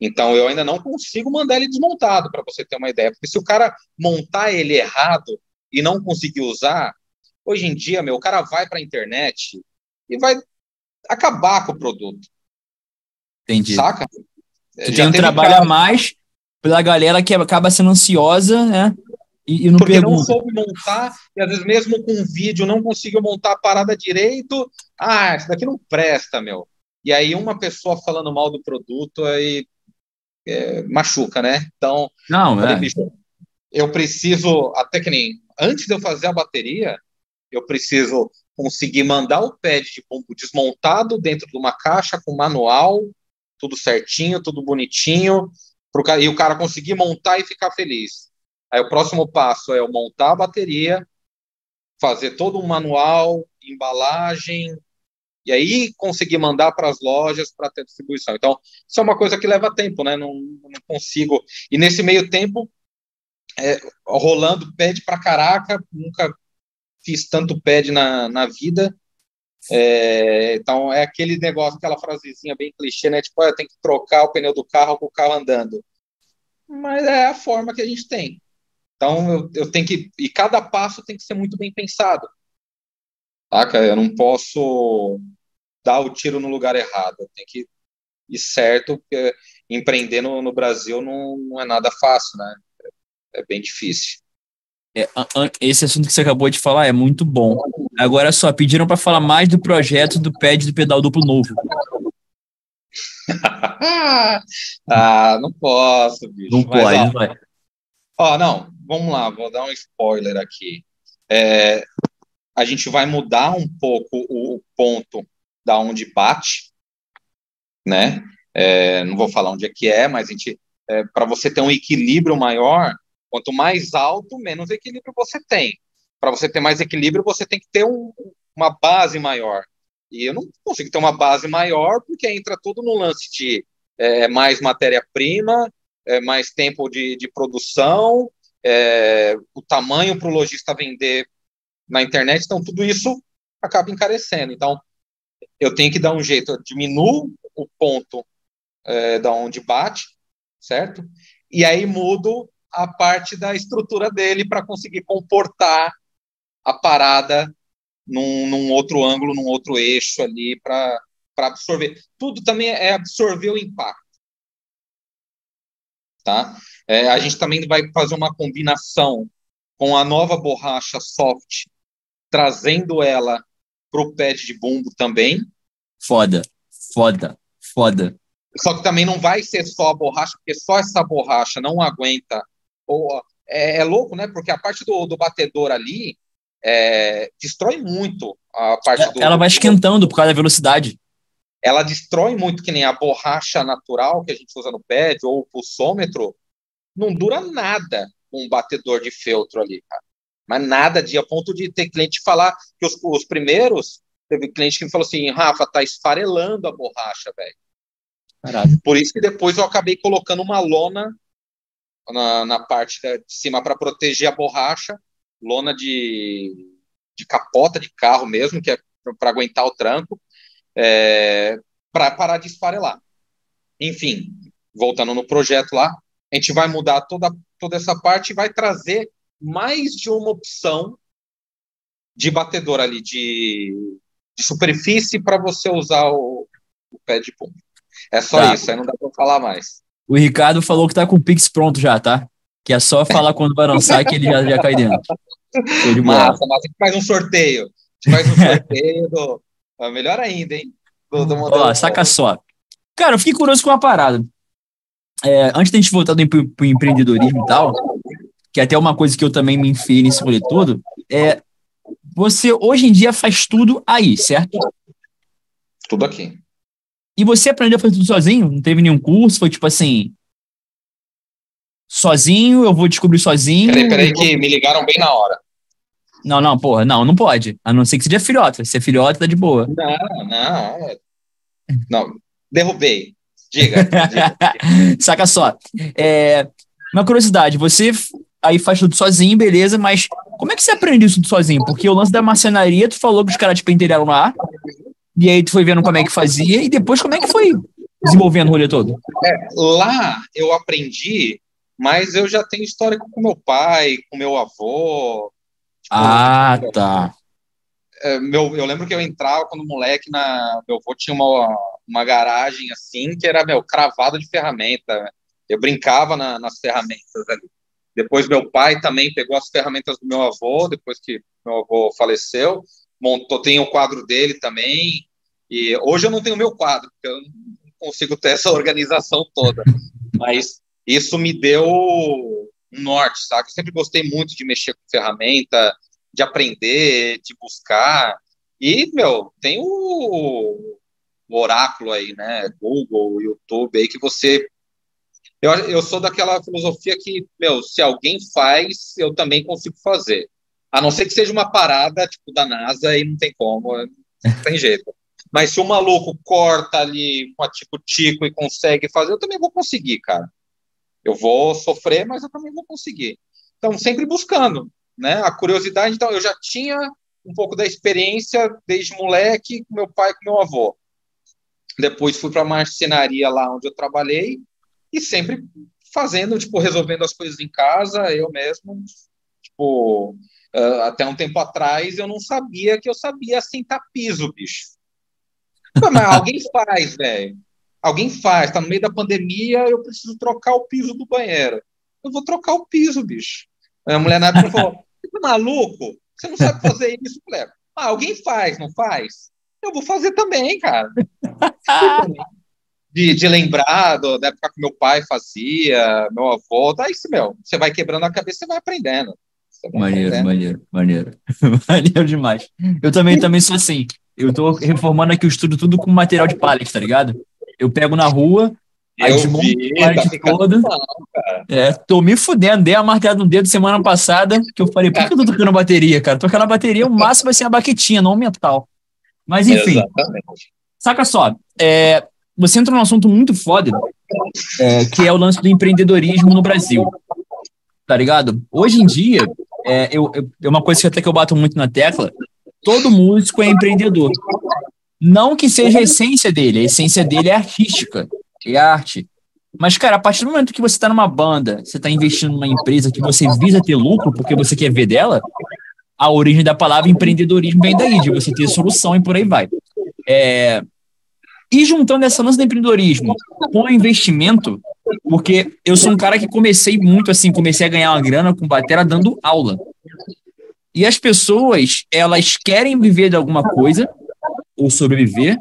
Então, eu ainda não consigo mandar ele desmontado, para você ter uma ideia. Porque se o cara montar ele errado e não conseguir usar, hoje em dia, meu, o cara vai para a internet e vai acabar com o produto. Entendi. Saca? Tu tem um trabalho a mais pela galera que acaba sendo ansiosa, né? E, e não Porque pergunta. não soube montar, e às vezes mesmo com vídeo não conseguiu montar a parada direito. Ah, isso daqui não presta, meu. E aí uma pessoa falando mal do produto, aí é, machuca, né? Então, não, é. eu preciso, até que nem, antes de eu fazer a bateria, eu preciso conseguir mandar o pad de pombo desmontado dentro de uma caixa com manual, tudo certinho, tudo bonitinho, pro, e o cara conseguir montar e ficar feliz. Aí o próximo passo é eu montar a bateria, fazer todo um manual, embalagem, e aí conseguir mandar para as lojas para ter distribuição. Então, isso é uma coisa que leva tempo, né? Não, não consigo. E nesse meio tempo, é, rolando pad para caraca, nunca fiz tanto pad na, na vida. É, então, é aquele negócio, aquela frasezinha bem clichê, né? Tipo, eu tenho que trocar o pneu do carro com o carro andando. Mas é a forma que a gente tem. Então, eu, eu tenho que. E cada passo tem que ser muito bem pensado. Saca? Eu não posso dar o tiro no lugar errado. Eu tenho que ir certo, porque empreender no, no Brasil não, não, é nada fácil, né? É, é bem difícil. É, esse assunto que você acabou de falar é muito bom. Agora só, pediram para falar mais do projeto do pad do pedal duplo novo. ah, não posso, bicho. Não Mas, pode, ó, não. Ó, não, vamos lá, vou dar um spoiler aqui. É, a gente vai mudar um pouco o ponto da onde bate, né? É, não vou falar onde é que é, mas a gente, é, para você ter um equilíbrio maior, quanto mais alto, menos equilíbrio você tem. Para você ter mais equilíbrio, você tem que ter um, uma base maior. E eu não consigo ter uma base maior porque entra tudo no lance de é, mais matéria-prima, é, mais tempo de, de produção, é, o tamanho para o lojista vender na internet, então tudo isso acaba encarecendo. Então, eu tenho que dar um jeito, eu diminuo o ponto é, da onde bate, certo? E aí mudo a parte da estrutura dele para conseguir comportar a parada num, num, outro ângulo, num outro eixo ali para absorver. Tudo também é absorver o impacto. Tá? É, a gente também vai fazer uma combinação com a nova borracha soft trazendo ela pro pad de bumbo também. Foda, foda, foda. Só que também não vai ser só a borracha, porque só essa borracha não aguenta. Ou, é, é louco, né? Porque a parte do, do batedor ali é, destrói muito a parte é, do. Ela vai esquentando por causa da velocidade. Ela destrói muito, que nem a borracha natural que a gente usa no pad ou o pulsômetro. Não dura nada um batedor de feltro ali, cara. Mas nada de a ponto de ter cliente falar que os, os primeiros, teve cliente que me falou assim, Rafa, tá esfarelando a borracha, velho. Por isso que depois eu acabei colocando uma lona na, na parte de cima para proteger a borracha, lona de, de capota de carro mesmo, que é para aguentar o tranco, é, para parar de esfarelar. Enfim, voltando no projeto lá, a gente vai mudar toda, toda essa parte e vai trazer mais de uma opção de batedor ali, de, de superfície para você usar o, o pé de pump. É só tá. isso, aí não dá para falar mais. O Ricardo falou que tá com o Pix pronto já, tá? Que é só falar quando vai lançar que ele já, já cai dentro. De massa, massa. faz um sorteio. faz um sorteio do... Melhor ainda, hein? Do, do Ó, saca só. Cara, eu fiquei curioso com uma parada. É, antes da gente voltar do pro empreendedorismo e tal, que é até uma coisa que eu também me enfiei nesse rolê todo, é você hoje em dia faz tudo aí, certo? Tudo aqui. E você aprendeu a fazer tudo sozinho? Não teve nenhum curso? Foi tipo assim. Sozinho, eu vou descobrir sozinho. Peraí, peraí, que me ligaram bem na hora. Não, não, porra, não, não pode. A não ser que seja filhote. Se é filhote, tá de boa. Não, não. Não, derrubei. Diga. diga, Saca só. É, uma curiosidade, você aí faz tudo sozinho, beleza, mas como é que você aprendeu isso tudo sozinho? Porque o lance da marcenaria, tu falou que os caras te penteiraram lá, e aí tu foi vendo como é que fazia, e depois como é que foi desenvolvendo o rolê todo? É, lá eu aprendi, mas eu já tenho histórico com meu pai, com meu avô. Ah, tá. É, meu, eu lembro que eu entrava quando moleque na. Meu avô tinha uma, uma garagem assim, que era, meu, cravado de ferramenta. Eu brincava na, nas ferramentas ali. Depois meu pai também pegou as ferramentas do meu avô, depois que meu avô faleceu, montou, tem o quadro dele também. E hoje eu não tenho meu quadro, porque eu não consigo ter essa organização toda. Mas isso me deu um norte, sabe? Eu sempre gostei muito de mexer com ferramenta, de aprender, de buscar. E, meu, tem o, o oráculo aí, né? Google, YouTube aí, que você eu, eu sou daquela filosofia que, meu, se alguém faz, eu também consigo fazer. A não ser que seja uma parada, tipo, da NASA e não tem como, não tem jeito. Mas se o maluco corta ali com a tico-tico e consegue fazer, eu também vou conseguir, cara. Eu vou sofrer, mas eu também vou conseguir. Então, sempre buscando, né? A curiosidade, então, eu já tinha um pouco da experiência desde moleque com meu pai e com meu avô. Depois fui para a marcenaria lá onde eu trabalhei e sempre fazendo, tipo, resolvendo as coisas em casa, eu mesmo, tipo, uh, até um tempo atrás eu não sabia que eu sabia assentar piso, bicho. Mas alguém faz, velho. Alguém faz, tá no meio da pandemia, eu preciso trocar o piso do banheiro. Eu vou trocar o piso, bicho. A mulher na época falou: você tá maluco? Você não sabe fazer isso, mulher. Ah, alguém faz, não faz? Eu vou fazer também, cara. de, de lembrar do, da época que meu pai fazia, meu avô, daí isso, meu, você vai quebrando a cabeça e vai aprendendo. Vai maneiro, aprendendo. maneiro, maneiro. maneiro demais. Eu também, também sou assim. Eu tô reformando aqui o estudo tudo com material de pallet, tá ligado? Eu pego na rua, eu desmonto vi, pallet tá toda. é, tô me fudendo, dei a martelada no dedo semana passada, que eu falei, por que eu tô tocando bateria, cara? Tocando a bateria, o máximo vai ser a baquetinha, não o metal. Mas enfim. Exatamente. Saca só, é, você entra num assunto muito foda, é, que é o lance do empreendedorismo no Brasil. Tá ligado? Hoje em dia, é, eu, eu, é uma coisa que até que eu bato muito na tecla, todo músico é empreendedor. Não que seja a essência dele, a essência dele é artística, é arte. Mas, cara, a partir do momento que você está numa banda, você está investindo numa empresa que você visa ter lucro porque você quer ver dela, a origem da palavra empreendedorismo vem daí, de você ter solução e por aí vai. É, e juntando essa lance do empreendedorismo com o investimento, porque eu sou um cara que comecei muito assim, comecei a ganhar uma grana com batera dando aula. E as pessoas, elas querem viver de alguma coisa, ou sobreviver,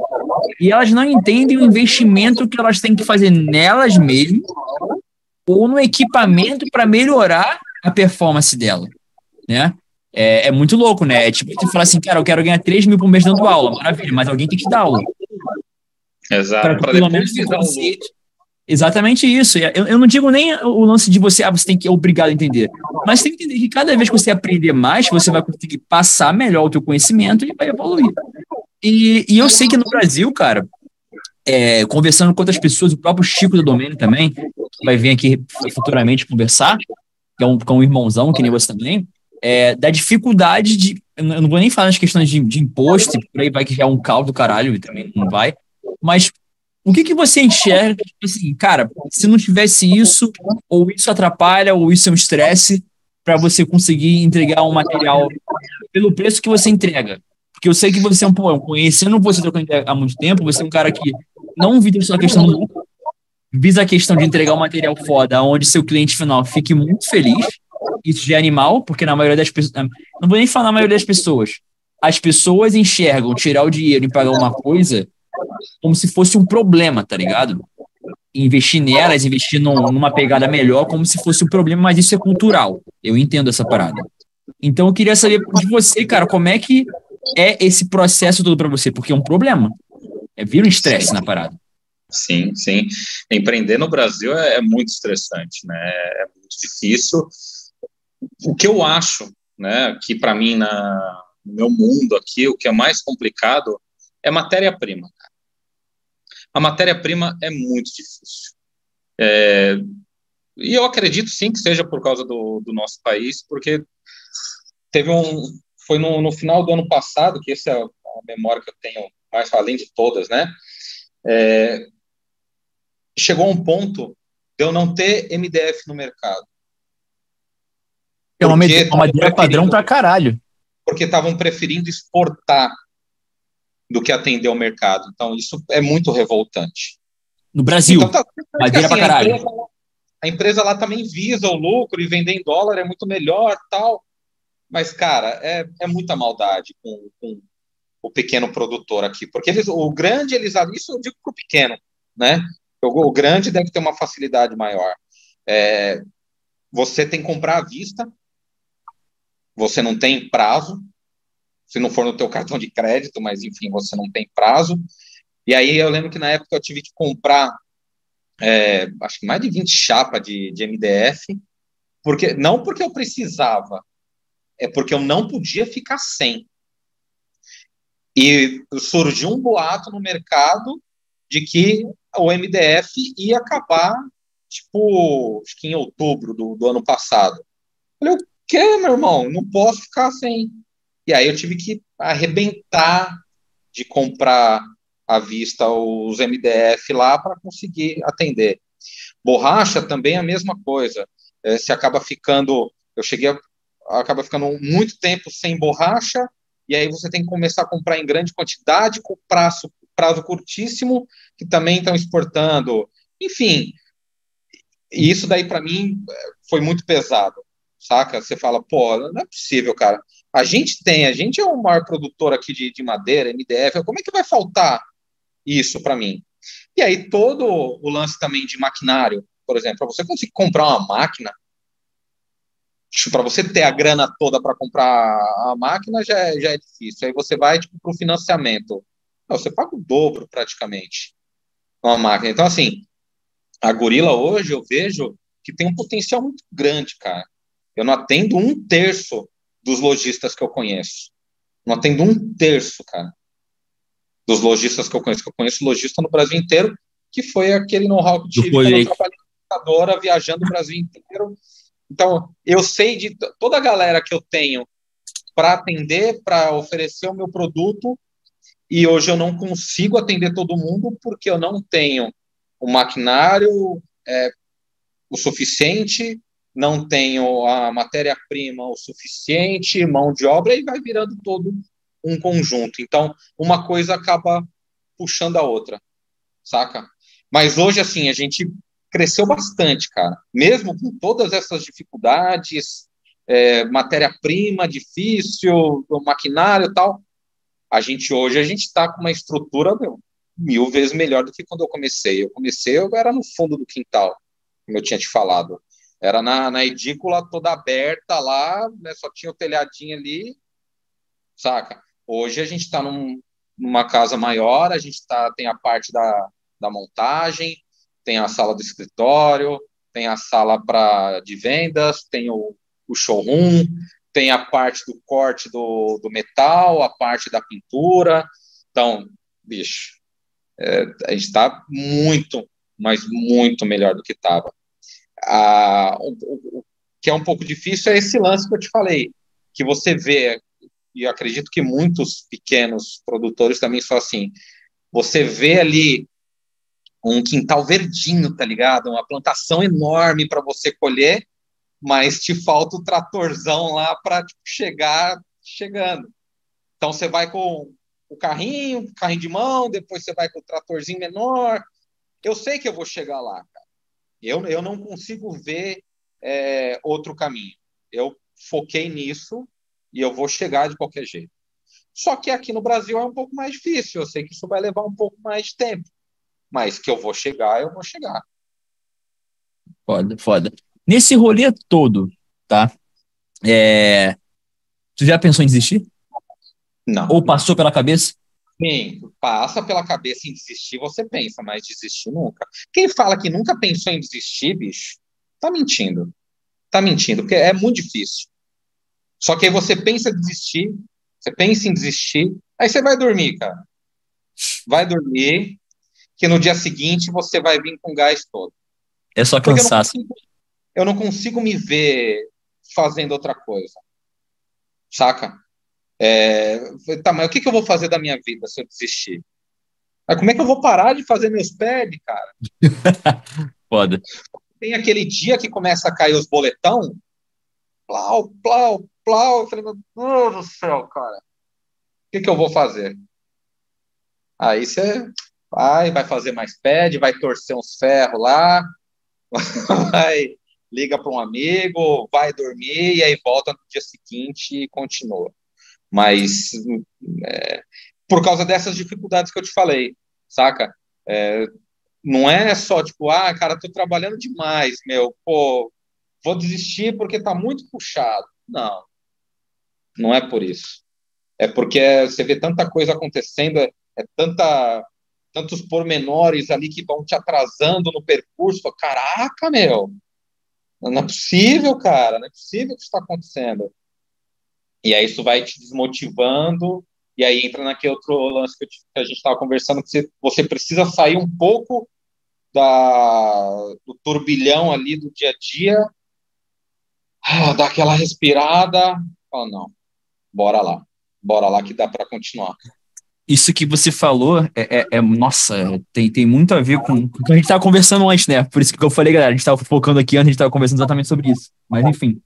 e elas não entendem o investimento que elas têm que fazer nelas mesmas, ou no equipamento para melhorar a performance dela, né? É, é, muito louco, né? É tipo, você fala assim, cara, eu quero ganhar 3 mil por mês dando aula, maravilha, mas alguém tem que dar aula. Exato. Pelo menos. Exatamente isso. Eu, eu não digo nem o lance de você, ah, você tem que é obrigado a entender. Mas tem que entender que cada vez que você aprender mais, você vai conseguir passar melhor o teu conhecimento e vai evoluir. E, e eu sei que no Brasil, cara, é, conversando com outras pessoas, o próprio Chico do Domênio também, vai vir aqui futuramente conversar, que é um, que é um irmãozão, que nem você também, é, da dificuldade de. Eu não vou nem falar nas questões de, de imposto, por aí vai que é um caldo do caralho, também não vai. Mas o que, que você enxerga, tipo assim, cara, se não tivesse isso, ou isso atrapalha, ou isso é um estresse, para você conseguir entregar um material pelo preço que você entrega? Porque eu sei que você é um, pô, conhecendo você há muito tempo, você é um cara que não visa só a questão do lucro, visa a questão de entregar um material foda, onde seu cliente final fique muito feliz. Isso já é animal, porque na maioria das pessoas. Não vou nem falar na maioria das pessoas. As pessoas enxergam tirar o dinheiro e pagar uma coisa como se fosse um problema, tá ligado? Investir nelas, investir num, numa pegada melhor, como se fosse um problema, mas isso é cultural. Eu entendo essa parada. Então eu queria saber de você, cara, como é que é esse processo todo para você? Porque é um problema. É vira um estresse na parada. Sim, sim. Empreender no Brasil é, é muito estressante, né? É muito difícil. O que eu acho, né, que para mim na, no meu mundo aqui, o que é mais complicado é matéria-prima. A matéria-prima é muito difícil. É, e eu acredito sim que seja por causa do, do nosso país, porque teve um. Foi no, no, final do ano passado, que essa é a memória que eu tenho mais além de todas, né? É, chegou a um ponto de eu não ter MDF no mercado. É uma, uma madeira padrão pra caralho. Porque estavam preferindo exportar do que atender o mercado. Então, isso é muito revoltante. No Brasil, então, tá, madeira assim, pra caralho. A empresa, a empresa lá também visa o lucro e vender em dólar é muito melhor, tal. Mas, cara, é, é muita maldade com, com o pequeno produtor aqui. Porque eles, o grande, eles isso eu digo para o pequeno, né? O, o, grande deve ter uma facilidade maior. É, você tem que comprar à vista, você não tem prazo, se não for no teu cartão de crédito, mas enfim, você não tem prazo. E aí eu lembro que na época eu tive que comprar, é, acho que mais de 20 chapas de, de MDF, porque não porque eu precisava, é porque eu não podia ficar sem. E surgiu um boato no mercado de que o MDF ia acabar, tipo, acho que em outubro do, do ano passado. Eu falei, o que, meu irmão? Não posso ficar sem. E aí eu tive que arrebentar de comprar à vista os MDF lá para conseguir atender. Borracha também é a mesma coisa. É, se acaba ficando, eu cheguei a, acaba ficando muito tempo sem borracha, e aí você tem que começar a comprar em grande quantidade, com prazo, prazo curtíssimo, que também estão exportando. Enfim, isso daí para mim foi muito pesado, saca? Você fala, pô, não é possível, cara. A gente tem, a gente é o maior produtor aqui de, de madeira, MDF, como é que vai faltar isso para mim? E aí todo o lance também de maquinário, por exemplo, para você conseguir comprar uma máquina, para você ter a grana toda para comprar a máquina já é, já é difícil. Aí você vai tipo, para o financiamento. Não, você paga o dobro praticamente uma máquina. Então, assim, a Gorila hoje eu vejo que tem um potencial muito grande, cara. Eu não atendo um terço dos lojistas que eu conheço. Não atendo um terço, cara, dos lojistas que eu conheço. Que eu conheço lojista no Brasil inteiro, que foi aquele know-how que tive quando eu trabalhei viajando o Brasil inteiro. Então, eu sei de toda a galera que eu tenho para atender, para oferecer o meu produto, e hoje eu não consigo atender todo mundo porque eu não tenho o maquinário é, o suficiente, não tenho a matéria-prima o suficiente, mão de obra, e vai virando todo um conjunto. Então, uma coisa acaba puxando a outra, saca? Mas hoje, assim, a gente cresceu bastante, cara. Mesmo com todas essas dificuldades, é, matéria-prima difícil, maquinário e tal, a gente hoje, a gente está com uma estrutura meu, mil vezes melhor do que quando eu comecei. Eu comecei, eu era no fundo do quintal, como eu tinha te falado. Era na, na edícula toda aberta lá, né, só tinha o telhadinho ali, saca? Hoje a gente está num, numa casa maior, a gente tá, tem a parte da, da montagem, tem a sala do escritório, tem a sala pra, de vendas, tem o, o showroom, tem a parte do corte do, do metal, a parte da pintura. Então, bicho, é, a gente está muito, mas muito melhor do que estava o, o, que é um pouco difícil é esse lance que eu te falei, que você vê, e acredito que muitos pequenos produtores também são assim, você vê ali um quintal verdinho, tá ligado? Uma plantação enorme para você colher, mas te falta o tratorzão lá para tipo, chegar chegando. Então você vai com o carrinho, carrinho de mão, depois você vai com o tratorzinho menor. Eu sei que eu vou chegar lá, cara. Eu, eu não consigo ver é, outro caminho. Eu foquei nisso e eu vou chegar de qualquer jeito. Só que aqui no Brasil é um pouco mais difícil. Eu sei que isso vai levar um pouco mais de tempo. Mas que eu vou chegar, eu vou chegar. Foda, foda. Nesse rolê todo, tá? É... Tu já pensou em desistir? Não. Ou passou pela cabeça? Sim, passa pela cabeça em desistir, você pensa, mas desistir nunca. Quem fala que nunca pensou em desistir, bicho, tá mentindo. Tá mentindo, porque é muito difícil. Só que aí você pensa em desistir, você pensa em desistir, aí você vai dormir, cara. Vai dormir, que no dia seguinte você vai vir com gás todo. É só cansaço. Eu não, consigo, eu não consigo me ver fazendo outra coisa. Saca? É, tá, mas o que, que eu vou fazer da minha vida se eu desistir? Mas como é que eu vou parar de fazer meus pés, cara? Foda. Tem aquele dia que começa a cair os boletão, plau, plau, plau. Eu falei, meu Deus do céu, cara. O que, que eu vou fazer? Aí você vai, vai fazer mais pad, vai torcer uns ferros lá, vai, liga para um amigo, vai dormir e aí volta no dia seguinte e continua. Mas é, por causa dessas dificuldades que eu te falei, saca? É, não é só tipo, ah, cara, tô trabalhando demais, meu, pô, vou desistir porque tá muito puxado. Não, não é por isso. É porque você vê tanta coisa acontecendo, é, é tanta, tantos pormenores ali que vão te atrasando no percurso. Caraca, meu, não é possível, cara, não é possível que está acontecendo. E aí isso vai te desmotivando, e aí entra naquele outro lance que, a gente estava conversando, que você, você precisa sair um pouco da, do turbilhão ali do dia a dia, ah, dar aquela respirada, fala, não, bora lá, bora lá que dá para continuar. Isso que você falou é, é, é, nossa, tem, tem muito a ver com, o que a gente estava conversando antes, né? Por isso que eu falei, galera, a gente estava focando aqui antes, a gente estava conversando exatamente sobre isso. Mas enfim,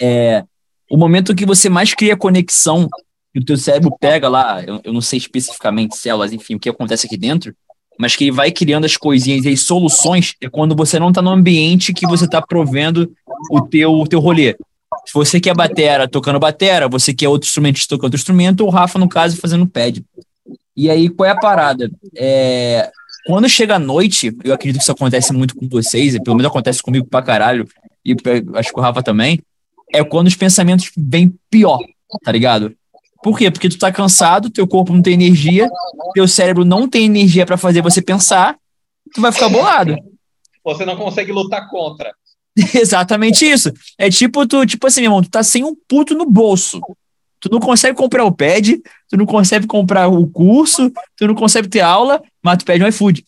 é, o momento que você mais cria conexão, que o teu cérebro pega lá, eu, eu não sei especificamente células, enfim, o que acontece aqui dentro, mas que ele vai criando as coisinhas e as soluções é quando você não está no ambiente que você está provendo o teu, o teu rolê. Se você quer batera tocando batera, você quer outro instrumento tocando outro instrumento, ou o Rafa, no caso, fazendo pad. E aí, qual é a parada? É, quando chega a noite, eu acredito que isso acontece muito com vocês, pelo menos acontece comigo pra caralho, e acho que o Rafa também, é quando os pensamentos vêm pior, tá ligado? Por quê? Porque tu tá cansado, teu corpo não tem energia, teu cérebro não tem energia para fazer você pensar, tu vai ficar bolado. Você não consegue lutar contra. Exatamente isso. É tipo tu, tipo assim, meu irmão, tu tá sem um puto no bolso. Tu não consegue comprar o pad, tu não consegue comprar o curso, tu não consegue ter aula, mas tu pede um iFood.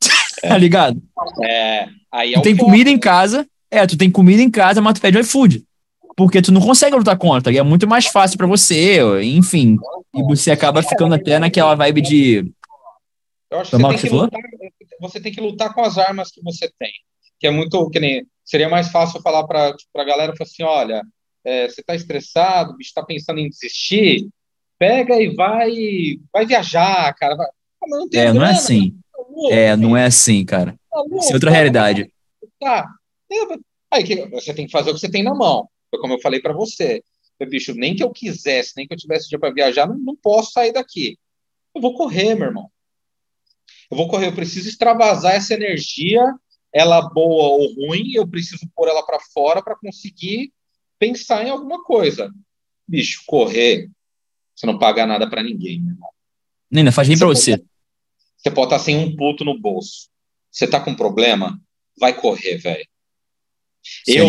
tá ligado? É, aí é tu tem comida em casa, é, tu tem comida em casa, mas tu pede um iFood. Porque tu não consegue lutar contra, e é muito mais fácil para você, enfim. E você acaba ficando até naquela vibe de. Eu acho que, você tem que, lutar, você tem que lutar com as armas que você tem. Que é muito. Que nem, seria mais fácil falar para tipo, a galera assim: olha, é, você está estressado, está pensando em desistir, pega e vai, vai viajar, cara. Vai, ah, não é, grana, não é assim. Tá louco, é, não é assim, cara. Tá louco, Isso é outra realidade. Tá. Aí que você tem que fazer o que você tem na mão. Foi como eu falei para você. Bicho, nem que eu quisesse, nem que eu tivesse dia para viajar, não, não posso sair daqui. Eu vou correr, meu irmão. Eu vou correr, eu preciso extravasar essa energia, ela boa ou ruim, eu preciso pôr ela para fora para conseguir pensar em alguma coisa. Bicho, correr, você não paga nada para ninguém, meu irmão. Nina, faz bem para você. Você pode estar sem um puto no bolso. Você tá com problema? Vai correr, velho. Eu,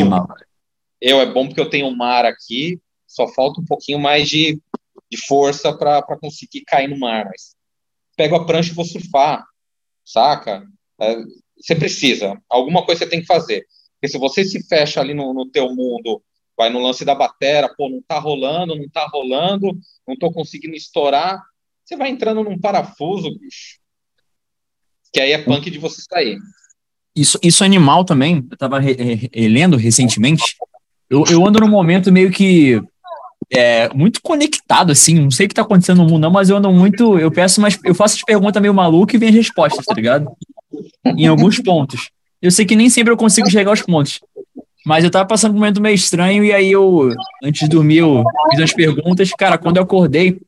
eu é bom porque eu tenho um mar aqui, só falta um pouquinho mais de, de força para conseguir cair no mar. Mas pego a prancha e vou surfar, saca? Você precisa, alguma coisa você tem que fazer. Porque se você se fecha ali no, no teu mundo vai no lance da batera, pô, não tá rolando, não tá rolando, não tô conseguindo estourar, você vai entrando num parafuso, bicho. Que aí é punk de você sair. Isso, isso é animal também. Eu tava re, re, lendo recentemente. Eu, eu ando num momento meio que é, muito conectado, assim. Não sei o que tá acontecendo no mundo, não, mas eu ando muito. Eu peço umas. Eu faço as perguntas meio malucas e vem as respostas, tá ligado? Em alguns pontos. Eu sei que nem sempre eu consigo chegar aos pontos. Mas eu tava passando um momento meio estranho e aí eu, antes de dormir, eu fiz as perguntas. Cara, quando eu acordei,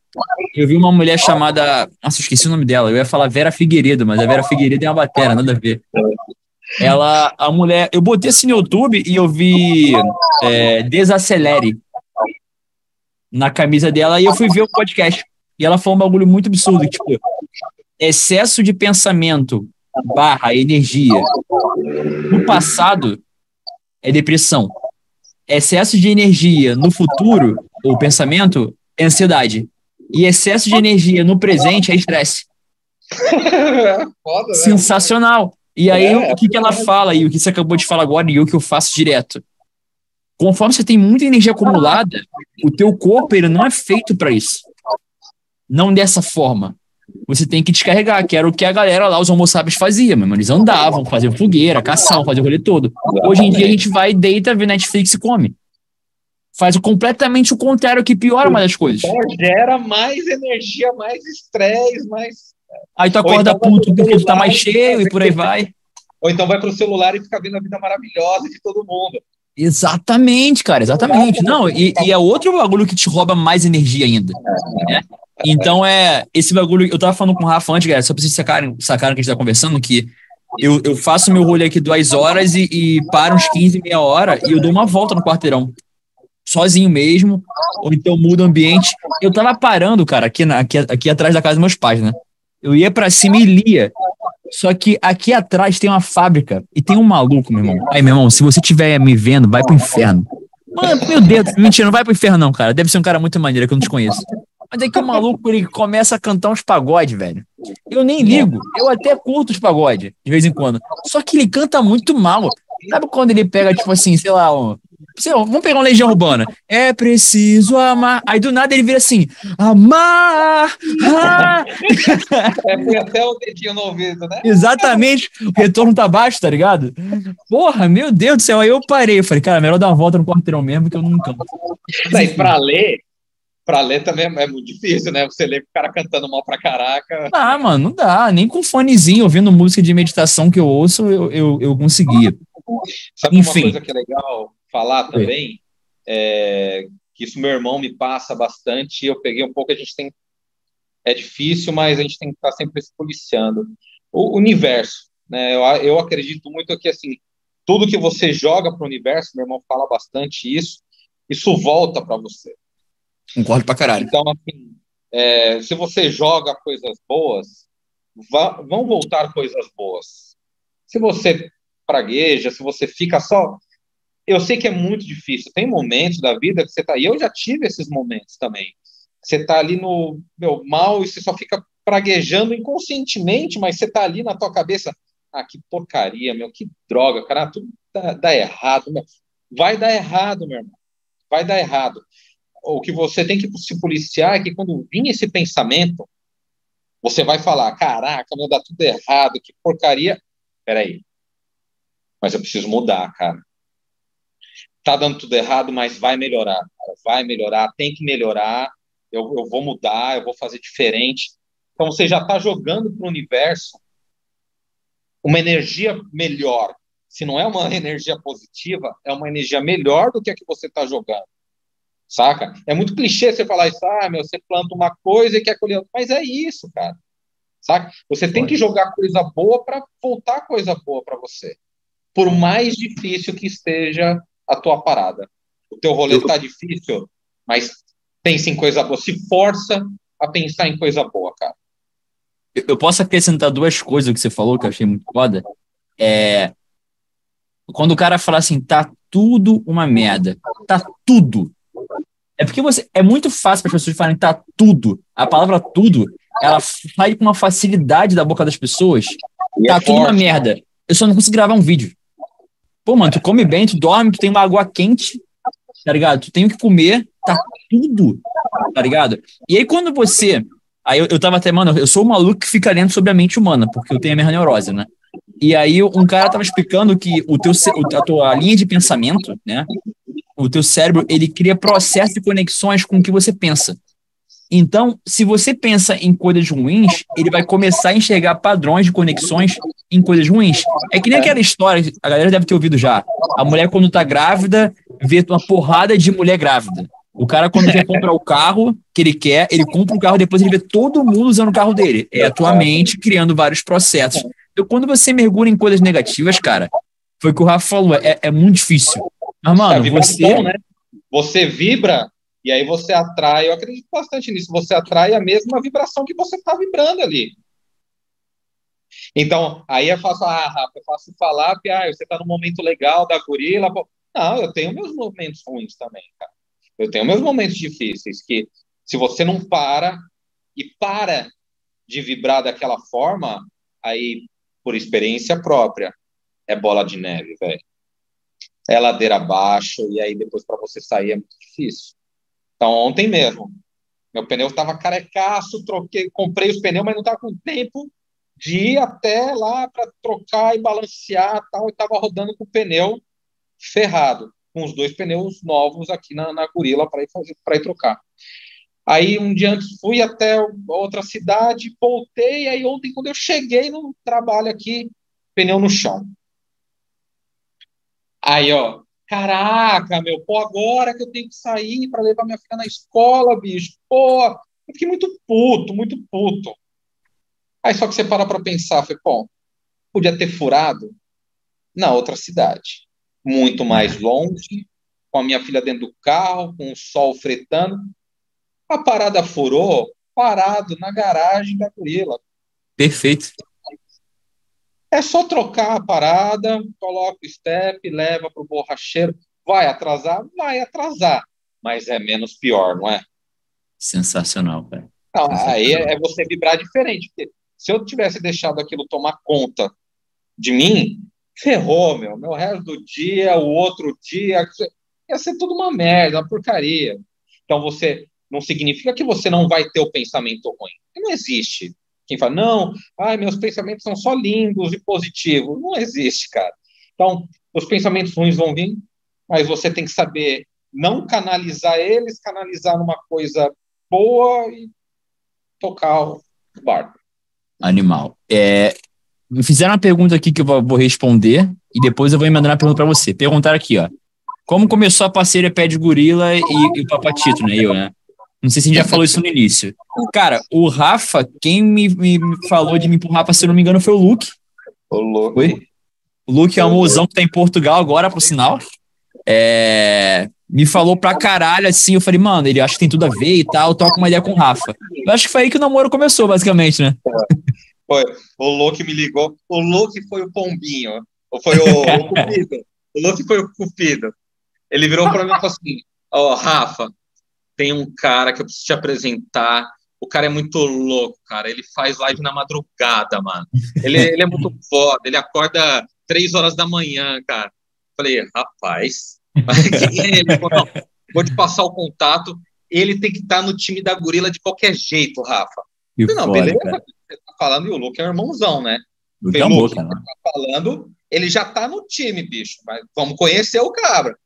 eu vi uma mulher chamada. Nossa, esqueci o nome dela. Eu ia falar Vera Figueiredo, mas a Vera Figueiredo é uma batera, nada a ver. Ela, a mulher. Eu botei assim no YouTube e eu vi é, Desacelere na camisa dela e eu fui ver o podcast. E ela falou um bagulho muito absurdo, tipo, excesso de pensamento barra energia no passado é depressão. Excesso de energia no futuro, ou pensamento, é ansiedade. E excesso de energia no presente é estresse. Foda, né? Sensacional. E aí, é, o que, que ela fala e o que você acabou de falar agora e o que eu faço direto? Conforme você tem muita energia acumulada, o teu corpo ele não é feito para isso. Não dessa forma você tem que descarregar, que era o que a galera lá, os homo sapiens fazia, mano. Eles andavam, faziam fogueira, caçavam, faziam o rolê todo. Hoje em dia a gente vai, deita, vê Netflix e come. Faz completamente o contrário, que piora uma das coisas. Então, gera mais energia, mais estresse, mais. Aí tu acorda então puto porque tu tá mais cheio e por aí vai. Ou então vai pro celular e fica vendo a vida maravilhosa de todo mundo. Exatamente, cara, exatamente. Não, e, e é outro bagulho que te rouba mais energia ainda. Né? Então é esse bagulho. Eu tava falando com o Rafa antes, galera, só pra vocês sacarem, sacarem que a gente tá conversando, que eu, eu faço meu rolê aqui duas horas e, e paro uns 15, meia hora e eu dou uma volta no quarteirão. Sozinho mesmo, ou então mudo o ambiente. Eu tava parando, cara, aqui, na, aqui, aqui atrás da casa dos meus pais, né? Eu ia pra cima e lia. Só que aqui atrás tem uma fábrica e tem um maluco, meu irmão. Aí, meu irmão, se você estiver me vendo, vai pro inferno. Mano, meu Deus, mentira, não vai pro inferno, não, cara. Deve ser um cara muito maneiro que eu não te conheço. Mas é que o maluco ele começa a cantar uns pagode, velho. Eu nem ligo. Eu até curto os pagode, de vez em quando. Só que ele canta muito mal. Sabe quando ele pega, tipo assim, sei lá, um, sei lá, vamos pegar uma legião urbana. É preciso amar. Aí do nada ele vira assim: amar. Ah. É, foi até o dedinho no ouvido, né? Exatamente. O retorno tá baixo, tá ligado? Porra, meu Deus do céu. Aí eu parei. Eu falei, cara, melhor dar uma volta no quarteirão mesmo, que eu não canto. Daí, pra ler, pra ler também é muito difícil, né? Você lê o cara cantando mal pra caraca. Ah, mano, não dá. Nem com fonezinho, ouvindo música de meditação que eu ouço, eu, eu, eu conseguia. Sabe Enfim. uma coisa que é legal falar também? É, que isso meu irmão me passa bastante, eu peguei um pouco, a gente tem... É difícil, mas a gente tem que estar sempre se policiando. O universo, né? Eu, eu acredito muito que, assim, tudo que você joga para o universo, meu irmão fala bastante isso, isso volta para você. Concordo pra caralho. Então, assim, é, se você joga coisas boas, vá, vão voltar coisas boas. Se você pragueja, se você fica só. Eu sei que é muito difícil. Tem momentos da vida que você tá. E eu já tive esses momentos também. Você tá ali no meu mal e você só fica praguejando inconscientemente, mas você tá ali na tua cabeça. Ah, que porcaria, meu, que droga, cara, tudo dá, dá errado. Meu. Vai dar errado, meu irmão. Vai dar errado o que você tem que se policiar é que quando vir esse pensamento, você vai falar: caraca, meu, dá tudo errado, que porcaria. Peraí. Mas eu preciso mudar, cara. Tá dando tudo errado, mas vai melhorar, cara. Vai melhorar, tem que melhorar. Eu, eu vou mudar, eu vou fazer diferente. Então você já está jogando para o universo uma energia melhor. Se não é uma energia positiva, é uma energia melhor do que a que você está jogando saca? É muito clichê você falar isso, ah, meu, você planta uma coisa e quer colher outra, mas é isso, cara, saca? Você tem que jogar coisa boa para voltar coisa boa para você, por mais difícil que esteja a tua parada. O teu rolê tá difícil, mas pense em coisa boa, se força a pensar em coisa boa, cara. Eu posso acrescentar duas coisas que você falou que eu achei muito foda. É, quando o cara fala assim, tá tudo uma merda, tá tudo é porque você é muito fácil para as pessoas falarem tá tudo. A palavra tudo, ela sai com uma facilidade da boca das pessoas. E tá é tudo forte, uma merda. Eu só não consigo gravar um vídeo. Pô, mano, tu come bem, tu dorme, tu tem uma água quente, tá ligado? Tu tem o que comer, tá tudo, tá ligado? E aí quando você. Aí eu, eu tava até, mano, eu sou o maluco que fica lendo sobre a mente humana, porque eu tenho a minha neurose, né? E aí um cara tava explicando que o teu, a tua linha de pensamento, né? O teu cérebro, ele cria processos e conexões com o que você pensa. Então, se você pensa em coisas ruins, ele vai começar a enxergar padrões de conexões em coisas ruins. É que nem aquela história, a galera deve ter ouvido já. A mulher, quando tá grávida, vê uma porrada de mulher grávida. O cara, quando quer comprar o carro que ele quer, ele compra o carro, depois ele vê todo mundo usando o carro dele. É a tua mente criando vários processos. Então, quando você mergulha em coisas negativas, cara, foi o que o Rafa falou, é, é muito difícil. Mas, mano, é, você. né? Você vibra e aí você atrai, eu acredito bastante nisso, você atrai a mesma vibração que você está vibrando ali. Então, aí é fácil, ah, Rafa, é fácil falar que ah, você está no momento legal da gorila. Não, eu tenho meus momentos ruins também, cara. Eu tenho meus momentos difíceis que, se você não para e para de vibrar daquela forma, aí, por experiência própria, é bola de neve, velho. É ladeira abaixo, e aí depois para você sair é muito difícil. Então, ontem mesmo, meu pneu estava carecaço, troquei, comprei os pneus, mas não estava com tempo de ir até lá para trocar e balancear tal, e estava rodando com o pneu ferrado, com os dois pneus novos aqui na, na Gorila para ir, fazer, ir trocar. Aí um dia antes fui até outra cidade, voltei, aí ontem quando eu cheguei no trabalho aqui, pneu no chão. Aí, ó, Caraca, meu, pô, agora que eu tenho que sair para levar minha filha na escola, bicho, pô, eu fiquei muito puto, muito puto. Aí só que você para para pensar, foi, pô, podia ter furado na outra cidade, muito mais longe, com a minha filha dentro do carro, com o sol fretando. A parada furou, parado na garagem da Gorila. Perfeito. É só trocar a parada, coloca o step, leva para o borracheiro. Vai atrasar? Vai atrasar. Mas é menos pior, não é? Sensacional, cara. Não, aí é, é você vibrar diferente. Porque se eu tivesse deixado aquilo tomar conta de mim, ferrou, meu. Meu resto do dia, o outro dia, ia ser tudo uma merda, uma porcaria. Então você não significa que você não vai ter o pensamento ruim. Não existe. Quem fala, não, ai, meus pensamentos são só lindos e positivos. Não existe, cara. Então, os pensamentos ruins vão vir, mas você tem que saber não canalizar eles, canalizar numa coisa boa e tocar o barco. Animal. É, me fizeram uma pergunta aqui que eu vou responder e depois eu vou mandar uma pergunta para você. Perguntaram aqui, ó. Como começou a parceria Pé de Gorila e, e o Papatito, né? Eu, né? Não sei se a gente já falou isso no início. Cara, o Rafa, quem me, me falou de me empurrar Rafa, se eu não me engano, foi o Luke. O Luke. O Luke é um mozão que tá em Portugal agora, por sinal. É, me falou pra caralho assim. Eu falei, mano, ele acha que tem tudo a ver e tal. Toca uma ideia com o Rafa. Eu acho que foi aí que o namoro começou, basicamente, né? Foi. O Luke me ligou. O Luke foi o pombinho. Ou foi o, o cupido. O Luke foi o cupido. Ele virou pra mim e falou assim: Ó, oh, Rafa, tem um cara que eu preciso te apresentar. O cara é muito louco, cara. Ele faz live na madrugada, mano. Ele, ele é muito foda. Ele acorda três horas da manhã, cara. Falei, rapaz, quem é ele? Não, vou te passar o contato. Ele tem que estar tá no time da gorila de qualquer jeito, Rafa. Falei, não, foda, beleza. Cara. Você tá falando e o Luke é um irmãozão, né? Luke é Luke, tá falando, ele já tá no time, bicho. Mas vamos conhecer o cabra.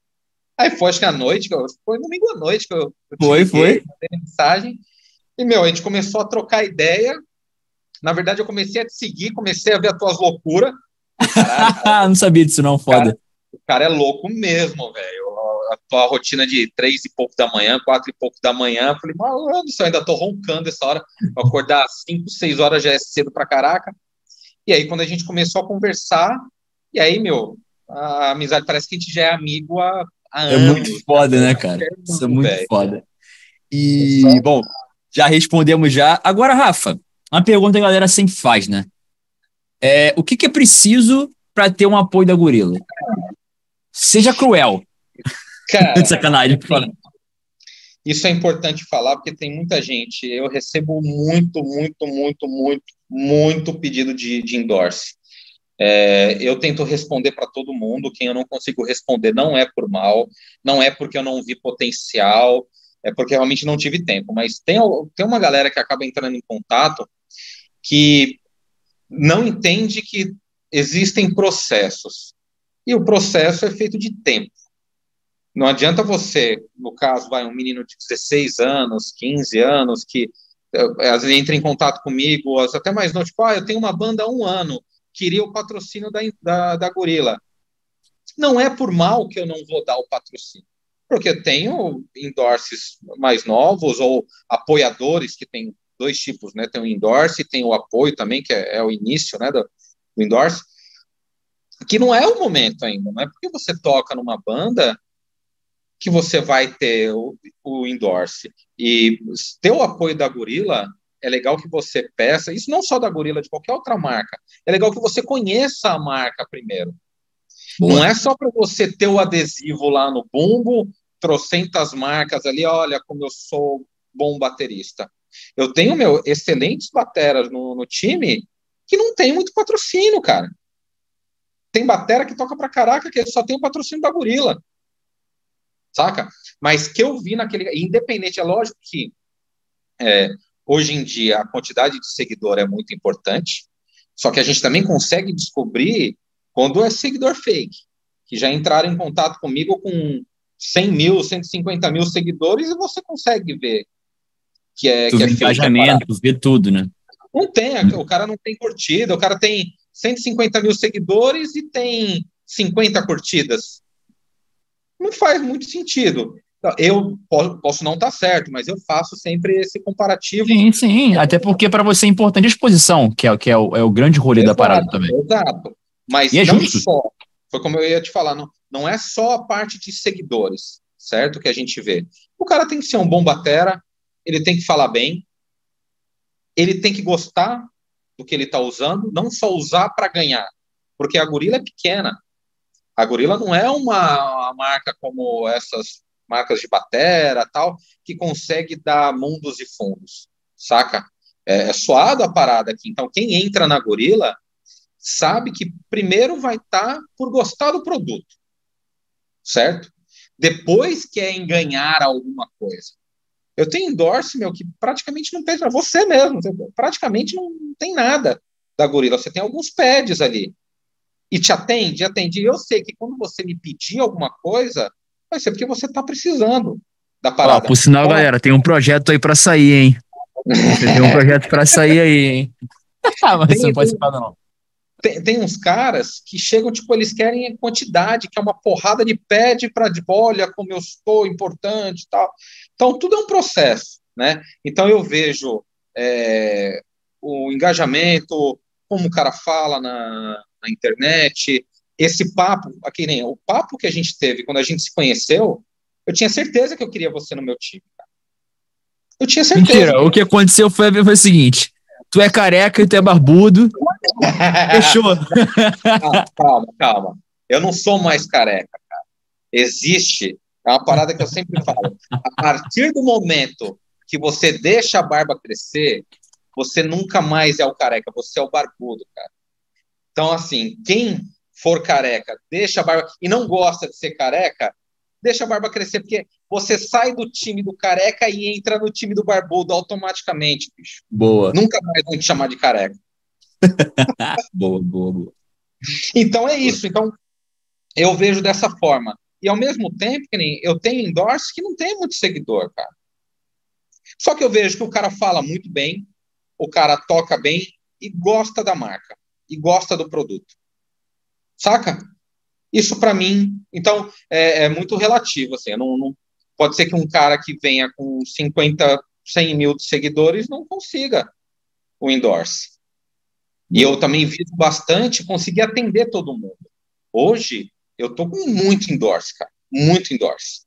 Aí foi, acho que à noite, que eu, foi domingo à noite que eu, eu foi, foi. mensagem. E, meu, a gente começou a trocar ideia. Na verdade, eu comecei a te seguir, comecei a ver as tuas loucuras. não sabia disso, não, foda. Cara, o cara é louco mesmo, velho. A tua rotina de três e pouco da manhã, quatro e pouco da manhã. Eu falei, mano, eu ainda tô roncando essa hora. Vou acordar às cinco, seis horas já é cedo pra caraca. E aí, quando a gente começou a conversar, e aí, meu, a amizade parece que a gente já é amigo há é muito foda, né, cara? Isso é muito foda. E, é bom, já respondemos já. Agora, Rafa, uma pergunta que a galera sempre faz, né? É, o que, que é preciso para ter um apoio da gorila? Seja cruel. Cara, sacanagem. Isso é importante falar porque tem muita gente. Eu recebo muito, muito, muito, muito, muito pedido de, de endorse. É, eu tento responder para todo mundo. Quem eu não consigo responder não é por mal, não é porque eu não vi potencial, é porque realmente não tive tempo. Mas tem, tem uma galera que acaba entrando em contato que não entende que existem processos. E o processo é feito de tempo. Não adianta você, no caso, vai um menino de 16 anos, 15 anos, que eh, às vezes entra em contato comigo, até mais não, tipo, ah, eu tenho uma banda há um ano, queria o patrocínio da, da, da Gorila. Não é por mal que eu não vou dar o patrocínio, porque eu tenho endorses mais novos ou apoiadores que tem dois tipos, né? Tem o endorse e tem o apoio também, que é, é o início, né, do, do endorse, que não é o momento ainda, não é porque você toca numa banda que você vai ter o, o endorse. E ter o apoio da Gorila, é legal que você peça, isso não só da Gorila, de qualquer outra marca, é legal que você conheça a marca primeiro. Boa. Não é só para você ter o adesivo lá no bumbo, trocentas marcas ali, olha como eu sou bom baterista. Eu tenho, meu, excelentes bateras no, no time que não tem muito patrocínio, cara. Tem batera que toca pra caraca, que só tem o patrocínio da Gorila saca? Mas que eu vi naquele. Independente, é lógico que é, hoje em dia a quantidade de seguidor é muito importante, só que a gente também consegue descobrir quando é seguidor fake, que já entraram em contato comigo com 100 mil, 150 mil seguidores e você consegue ver que é, tu que é fake. Engajamento, vê tudo, né? Não tem, o cara não tem curtida, o cara tem 150 mil seguidores e tem 50 curtidas não faz muito sentido. Eu posso não estar tá certo, mas eu faço sempre esse comparativo. Sim, sim. Até porque para você é importante a exposição, que é, que é, o, é o grande rolê exato, da parada também. Exato. Mas é não justo. só. Foi como eu ia te falar, não, não é só a parte de seguidores, certo? Que a gente vê. O cara tem que ser um bom batera, ele tem que falar bem, ele tem que gostar do que ele está usando, não só usar para ganhar, porque a gorila é pequena. A Gorila não é uma, uma marca como essas marcas de batera tal, que consegue dar mundos e fundos, saca? É, é suado a parada aqui. Então, quem entra na Gorila sabe que primeiro vai estar tá por gostar do produto, certo? Depois quer em ganhar alguma coisa. Eu tenho endorse, meu, que praticamente não tem, você mesmo, praticamente não tem nada da Gorila. Você tem alguns pads ali, e te atende, atende. Eu sei que quando você me pedir alguma coisa, vai ser porque você está precisando da parada. Ó, por sinal, então, galera, tem um projeto aí para sair, hein? tem um projeto para sair aí, hein? Mas tem, você não pode ser não. Tem, tem, uns caras que chegam, tipo, eles querem quantidade, que é uma porrada de pede para de olha como eu estou importante e tal. Então, tudo é um processo, né? Então, eu vejo é, o engajamento, como o cara fala na, na internet. Esse papo, aqui nem o papo que a gente teve quando a gente se conheceu, eu tinha certeza que eu queria você no meu time. Eu tinha certeza. Mentira, o que aconteceu foi, foi o seguinte: tu é careca e tu é barbudo. Fechou. Calma, calma, calma. Eu não sou mais careca, cara. Existe, é uma parada que eu sempre falo. A partir do momento que você deixa a barba crescer, você nunca mais é o careca, você é o barbudo, cara. Então, assim, quem for careca, deixa a barba e não gosta de ser careca, deixa a barba crescer, porque você sai do time do careca e entra no time do barbudo automaticamente, bicho. Boa. Nunca mais vão te chamar de careca. boa, boa, boa. Então é isso. Então eu vejo dessa forma. E ao mesmo tempo, eu tenho endorse que não tem muito seguidor, cara. Só que eu vejo que o cara fala muito bem, o cara toca bem e gosta da marca e gosta do produto. Saca? Isso para mim, então, é, é, muito relativo. Assim, não, não, pode ser que um cara que venha com 50, 100 mil seguidores não consiga o endorse. E eu também vivo bastante conseguir atender todo mundo. Hoje, eu tô com muito endorse, cara. Muito endorse.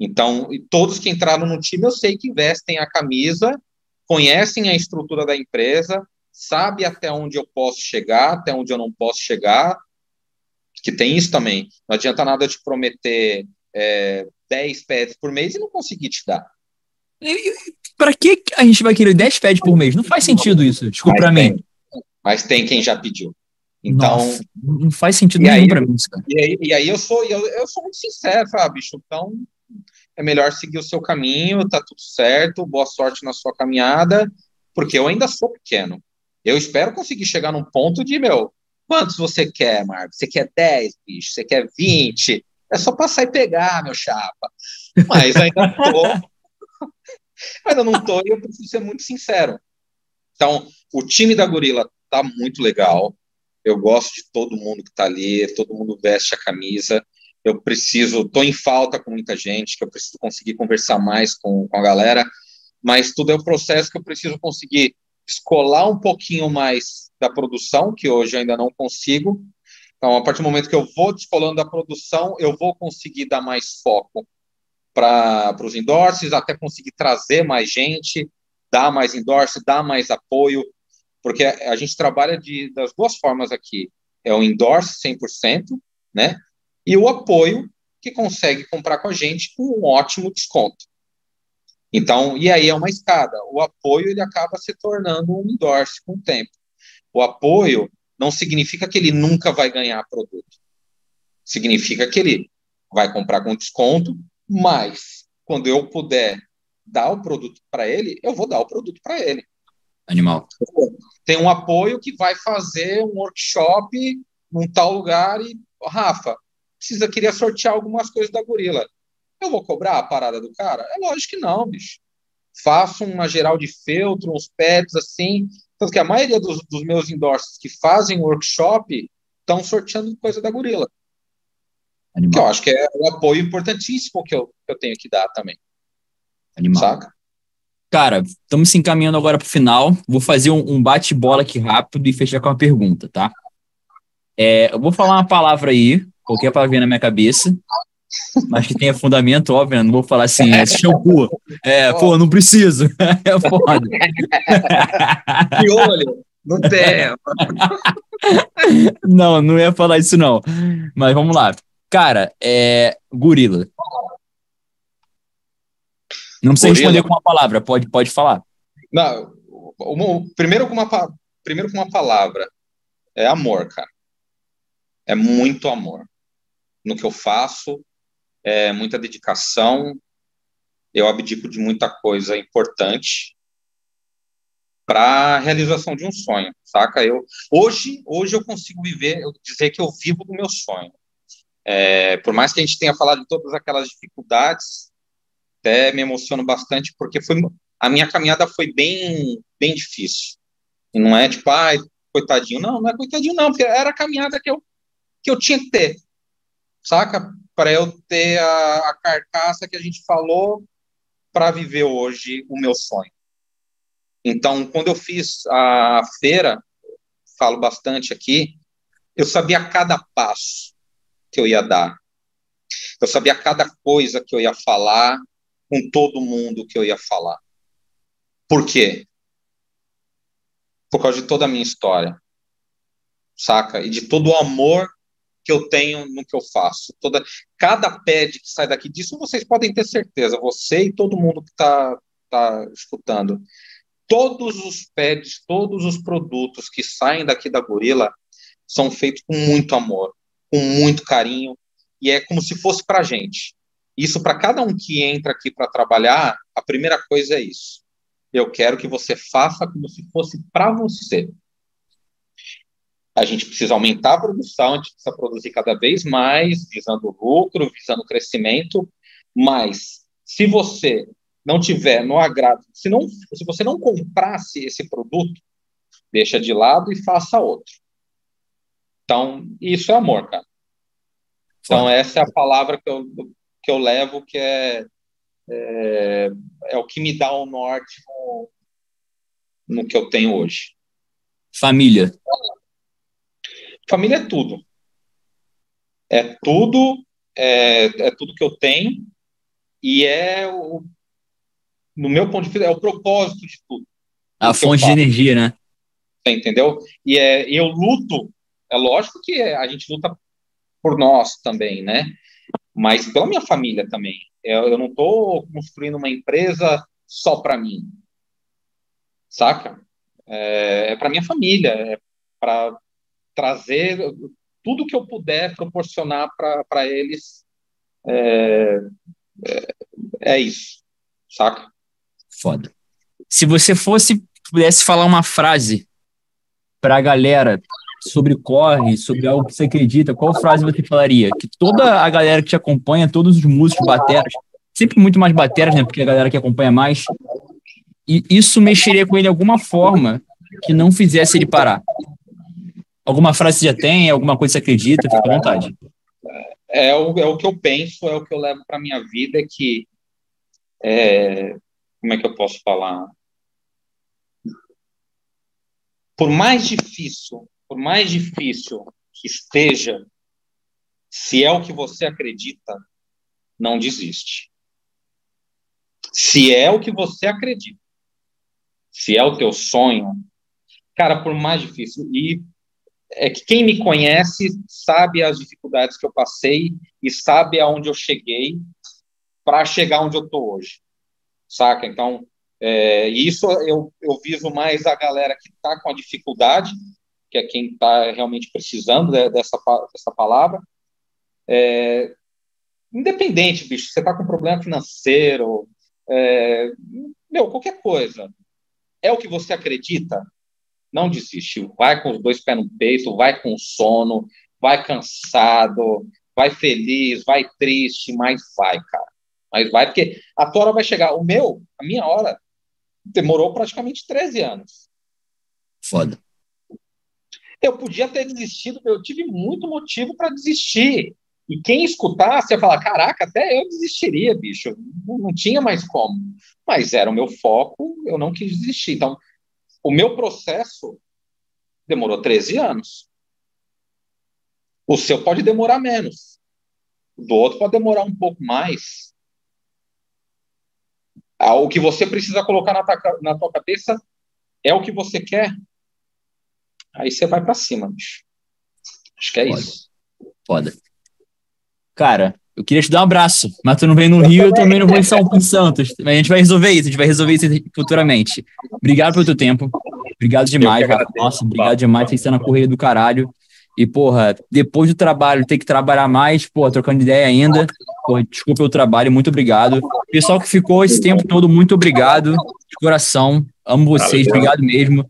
Então, todos que entraram no time, eu sei que vestem a camisa, conhecem a estrutura da empresa, sabe até onde eu posso chegar, até onde eu não posso chegar, que tem isso também. Não adianta nada te prometer é, 10 pads por mês e não conseguir te dar. Para que a gente vai querer 10 pads por mês? Não faz sentido isso, desculpa para mim. Mas tem quem já pediu. Então, Nossa, não faz sentido nenhum para mim, cara. E aí, e aí eu sou eu, eu sou muito sincero, ah, bicho, então é melhor seguir o seu caminho, tá tudo certo, boa sorte na sua caminhada, porque eu ainda sou pequeno. Eu espero conseguir chegar num ponto de, meu, Quantos você quer, Marcos? Você quer 10, bicho? Você quer 20? É só passar e pegar, meu chapa. Mas ainda tô. ainda não tô e eu preciso ser muito sincero. Então, o time da Gorila tá muito legal. Eu gosto de todo mundo que tá ali, todo mundo veste a camisa. Eu preciso, tô em falta com muita gente, que eu preciso conseguir conversar mais com, com a galera, mas tudo é um processo que eu preciso conseguir escolar um pouquinho mais da produção, que hoje eu ainda não consigo. Então, a partir do momento que eu vou descolando da produção, eu vou conseguir dar mais foco para os endorses, até conseguir trazer mais gente, dar mais endorse, dar mais apoio, porque a gente trabalha de, das duas formas aqui. É o endorse 100%, né? E o apoio que consegue comprar com a gente com um ótimo desconto. Então, e aí é uma escada. O apoio ele acaba se tornando um endorse com o tempo. O apoio não significa que ele nunca vai ganhar produto. Significa que ele vai comprar com desconto, mas quando eu puder dar o produto para ele, eu vou dar o produto para ele. Animal. Tem um apoio que vai fazer um workshop num tal lugar e, Rafa, precisa queria sortear algumas coisas da gorila. Eu vou cobrar a parada do cara? É lógico que não, bicho. Faço uma geral de feltro, uns pads assim. Tanto que a maioria dos, dos meus endorses que fazem workshop estão sorteando coisa da gorila. Animal. Que eu acho que é um apoio importantíssimo que eu, que eu tenho que dar também. Animal. Saca? Cara, estamos se encaminhando agora para o final. Vou fazer um, um bate-bola aqui rápido e fechar com uma pergunta, tá? É, eu vou falar uma palavra aí, qualquer palavra na minha cabeça, mas que tenha fundamento, óbvio, né? não vou falar assim, é shampoo. É, pô, não preciso. É foda. Que olho, não tem. Não, não ia falar isso não. Mas vamos lá. Cara, é gorila. Não precisa Gorila. responder com uma palavra, pode, pode falar. Não, uma, primeiro, com uma, primeiro com uma palavra. É amor, cara. É muito amor. No que eu faço, é muita dedicação. Eu abdico de muita coisa importante para realização de um sonho, saca? Eu hoje, hoje eu consigo viver, eu dizer que eu vivo do meu sonho. É, por mais que a gente tenha falado de todas aquelas dificuldades, até me emociono bastante porque foi a minha caminhada foi bem bem difícil. E não é tipo, ai, coitadinho, não, não é coitadinho não, porque era a caminhada que eu que eu tinha que ter. Saca? Para eu ter a, a carcaça que a gente falou para viver hoje o meu sonho. Então, quando eu fiz a feira, falo bastante aqui, eu sabia cada passo que eu ia dar. Eu sabia cada coisa que eu ia falar, com todo mundo que eu ia falar. Por quê? Por causa de toda a minha história, saca? E de todo o amor que eu tenho no que eu faço. Toda, cada pad que sai daqui, disso vocês podem ter certeza, você e todo mundo que está tá escutando. Todos os pads, todos os produtos que saem daqui da Gorila são feitos com muito amor, com muito carinho, e é como se fosse para gente. Isso para cada um que entra aqui para trabalhar, a primeira coisa é isso. Eu quero que você faça como se fosse para você. A gente precisa aumentar a produção, a gente precisa produzir cada vez mais, visando lucro, visando crescimento, mas se você não tiver no agrado, se, não, se você não comprasse esse produto, deixa de lado e faça outro. Então, isso é amor, cara. Então, essa é a palavra que eu, que eu levo, que é, é, é o que me dá o norte no, no que eu tenho hoje. Família. Família é tudo. É tudo, é, é tudo que eu tenho e é o, no meu ponto de vista, é o propósito de tudo. A fonte de energia, né? Entendeu? E é, eu luto, é lógico que a gente luta por nós também, né? mas pela minha família também. Eu, eu não estou construindo uma empresa só para mim, saca? É, é para minha família, é para trazer tudo que eu puder proporcionar para eles. É, é, é, isso, saca? Foda. Se você fosse pudesse falar uma frase para a galera sobre corre, sobre algo que você acredita, qual frase você falaria? Que toda a galera que te acompanha, todos os músicos bateras, sempre muito mais bateras, né? Porque a galera que acompanha mais, e isso mexeria com ele de alguma forma que não fizesse ele parar. Alguma frase você já tem? Alguma coisa você acredita? Fica à vontade. É o, é o que eu penso, é o que eu levo para minha vida, é que é, como é que eu posso falar? Por mais difícil, por mais difícil que esteja, se é o que você acredita, não desiste. Se é o que você acredita, se é o teu sonho, cara, por mais difícil. E é que quem me conhece sabe as dificuldades que eu passei e sabe aonde eu cheguei para chegar onde eu tô hoje, saca? Então, é, isso eu, eu viso mais a galera que está com a dificuldade, que é quem está realmente precisando dessa, dessa palavra. É, independente, bicho, você está com problema financeiro, é, meu, qualquer coisa. É o que você acredita? Não desiste. Vai com os dois pés no peito, vai com sono, vai cansado, vai feliz, vai triste, mas vai, cara. Mas vai, porque a tua hora vai chegar. O meu, a minha hora, demorou praticamente 13 anos. Foda. Eu podia ter desistido, eu tive muito motivo para desistir. E quem escutasse ia falar: caraca, até eu desistiria, bicho. Não, não, tinha mais como. Mas era o meu foco, eu não quis desistir. Então, o meu processo demorou 13 anos. O seu pode demorar menos. O do outro pode demorar um pouco mais. Ah, o que você precisa colocar na tua, na tua cabeça é o que você quer. Aí você vai para cima, bicho. Acho que é Foda. isso. Foda. Cara, eu queria te dar um abraço, mas tu não vem no eu Rio, também. eu também não vou em São em Santos. Mas a gente vai resolver isso, a gente vai resolver isso futuramente. Obrigado pelo teu tempo. Obrigado demais, cara. Nossa, obrigado demais. Vocês estão na correia do caralho. E, porra, depois do trabalho, ter que trabalhar mais, porra, trocando ideia ainda. Porra, desculpa o trabalho, muito obrigado. Pessoal que ficou esse tempo todo, muito obrigado. De coração. Amo vocês, obrigado mesmo.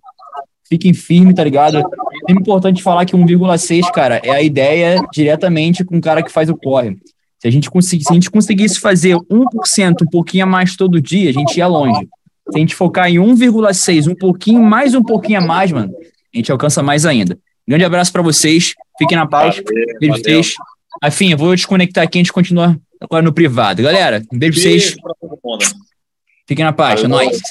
Fiquem firmes, tá ligado? É importante falar que 1,6, cara, é a ideia diretamente com o cara que faz o corre. Se a gente, conseguir, se a gente conseguisse fazer 1%, um pouquinho a mais todo dia, a gente ia longe. Se a gente focar em 1,6, um pouquinho mais, um pouquinho a mais, mano, a gente alcança mais ainda. Grande abraço para vocês. Fiquem na paz. Valeu, beijo valeu. vocês. Afim, eu vou desconectar aqui, a gente continua agora no privado. Galera, um beijo, beijo pra vocês. Fiquem na paz. É nóis.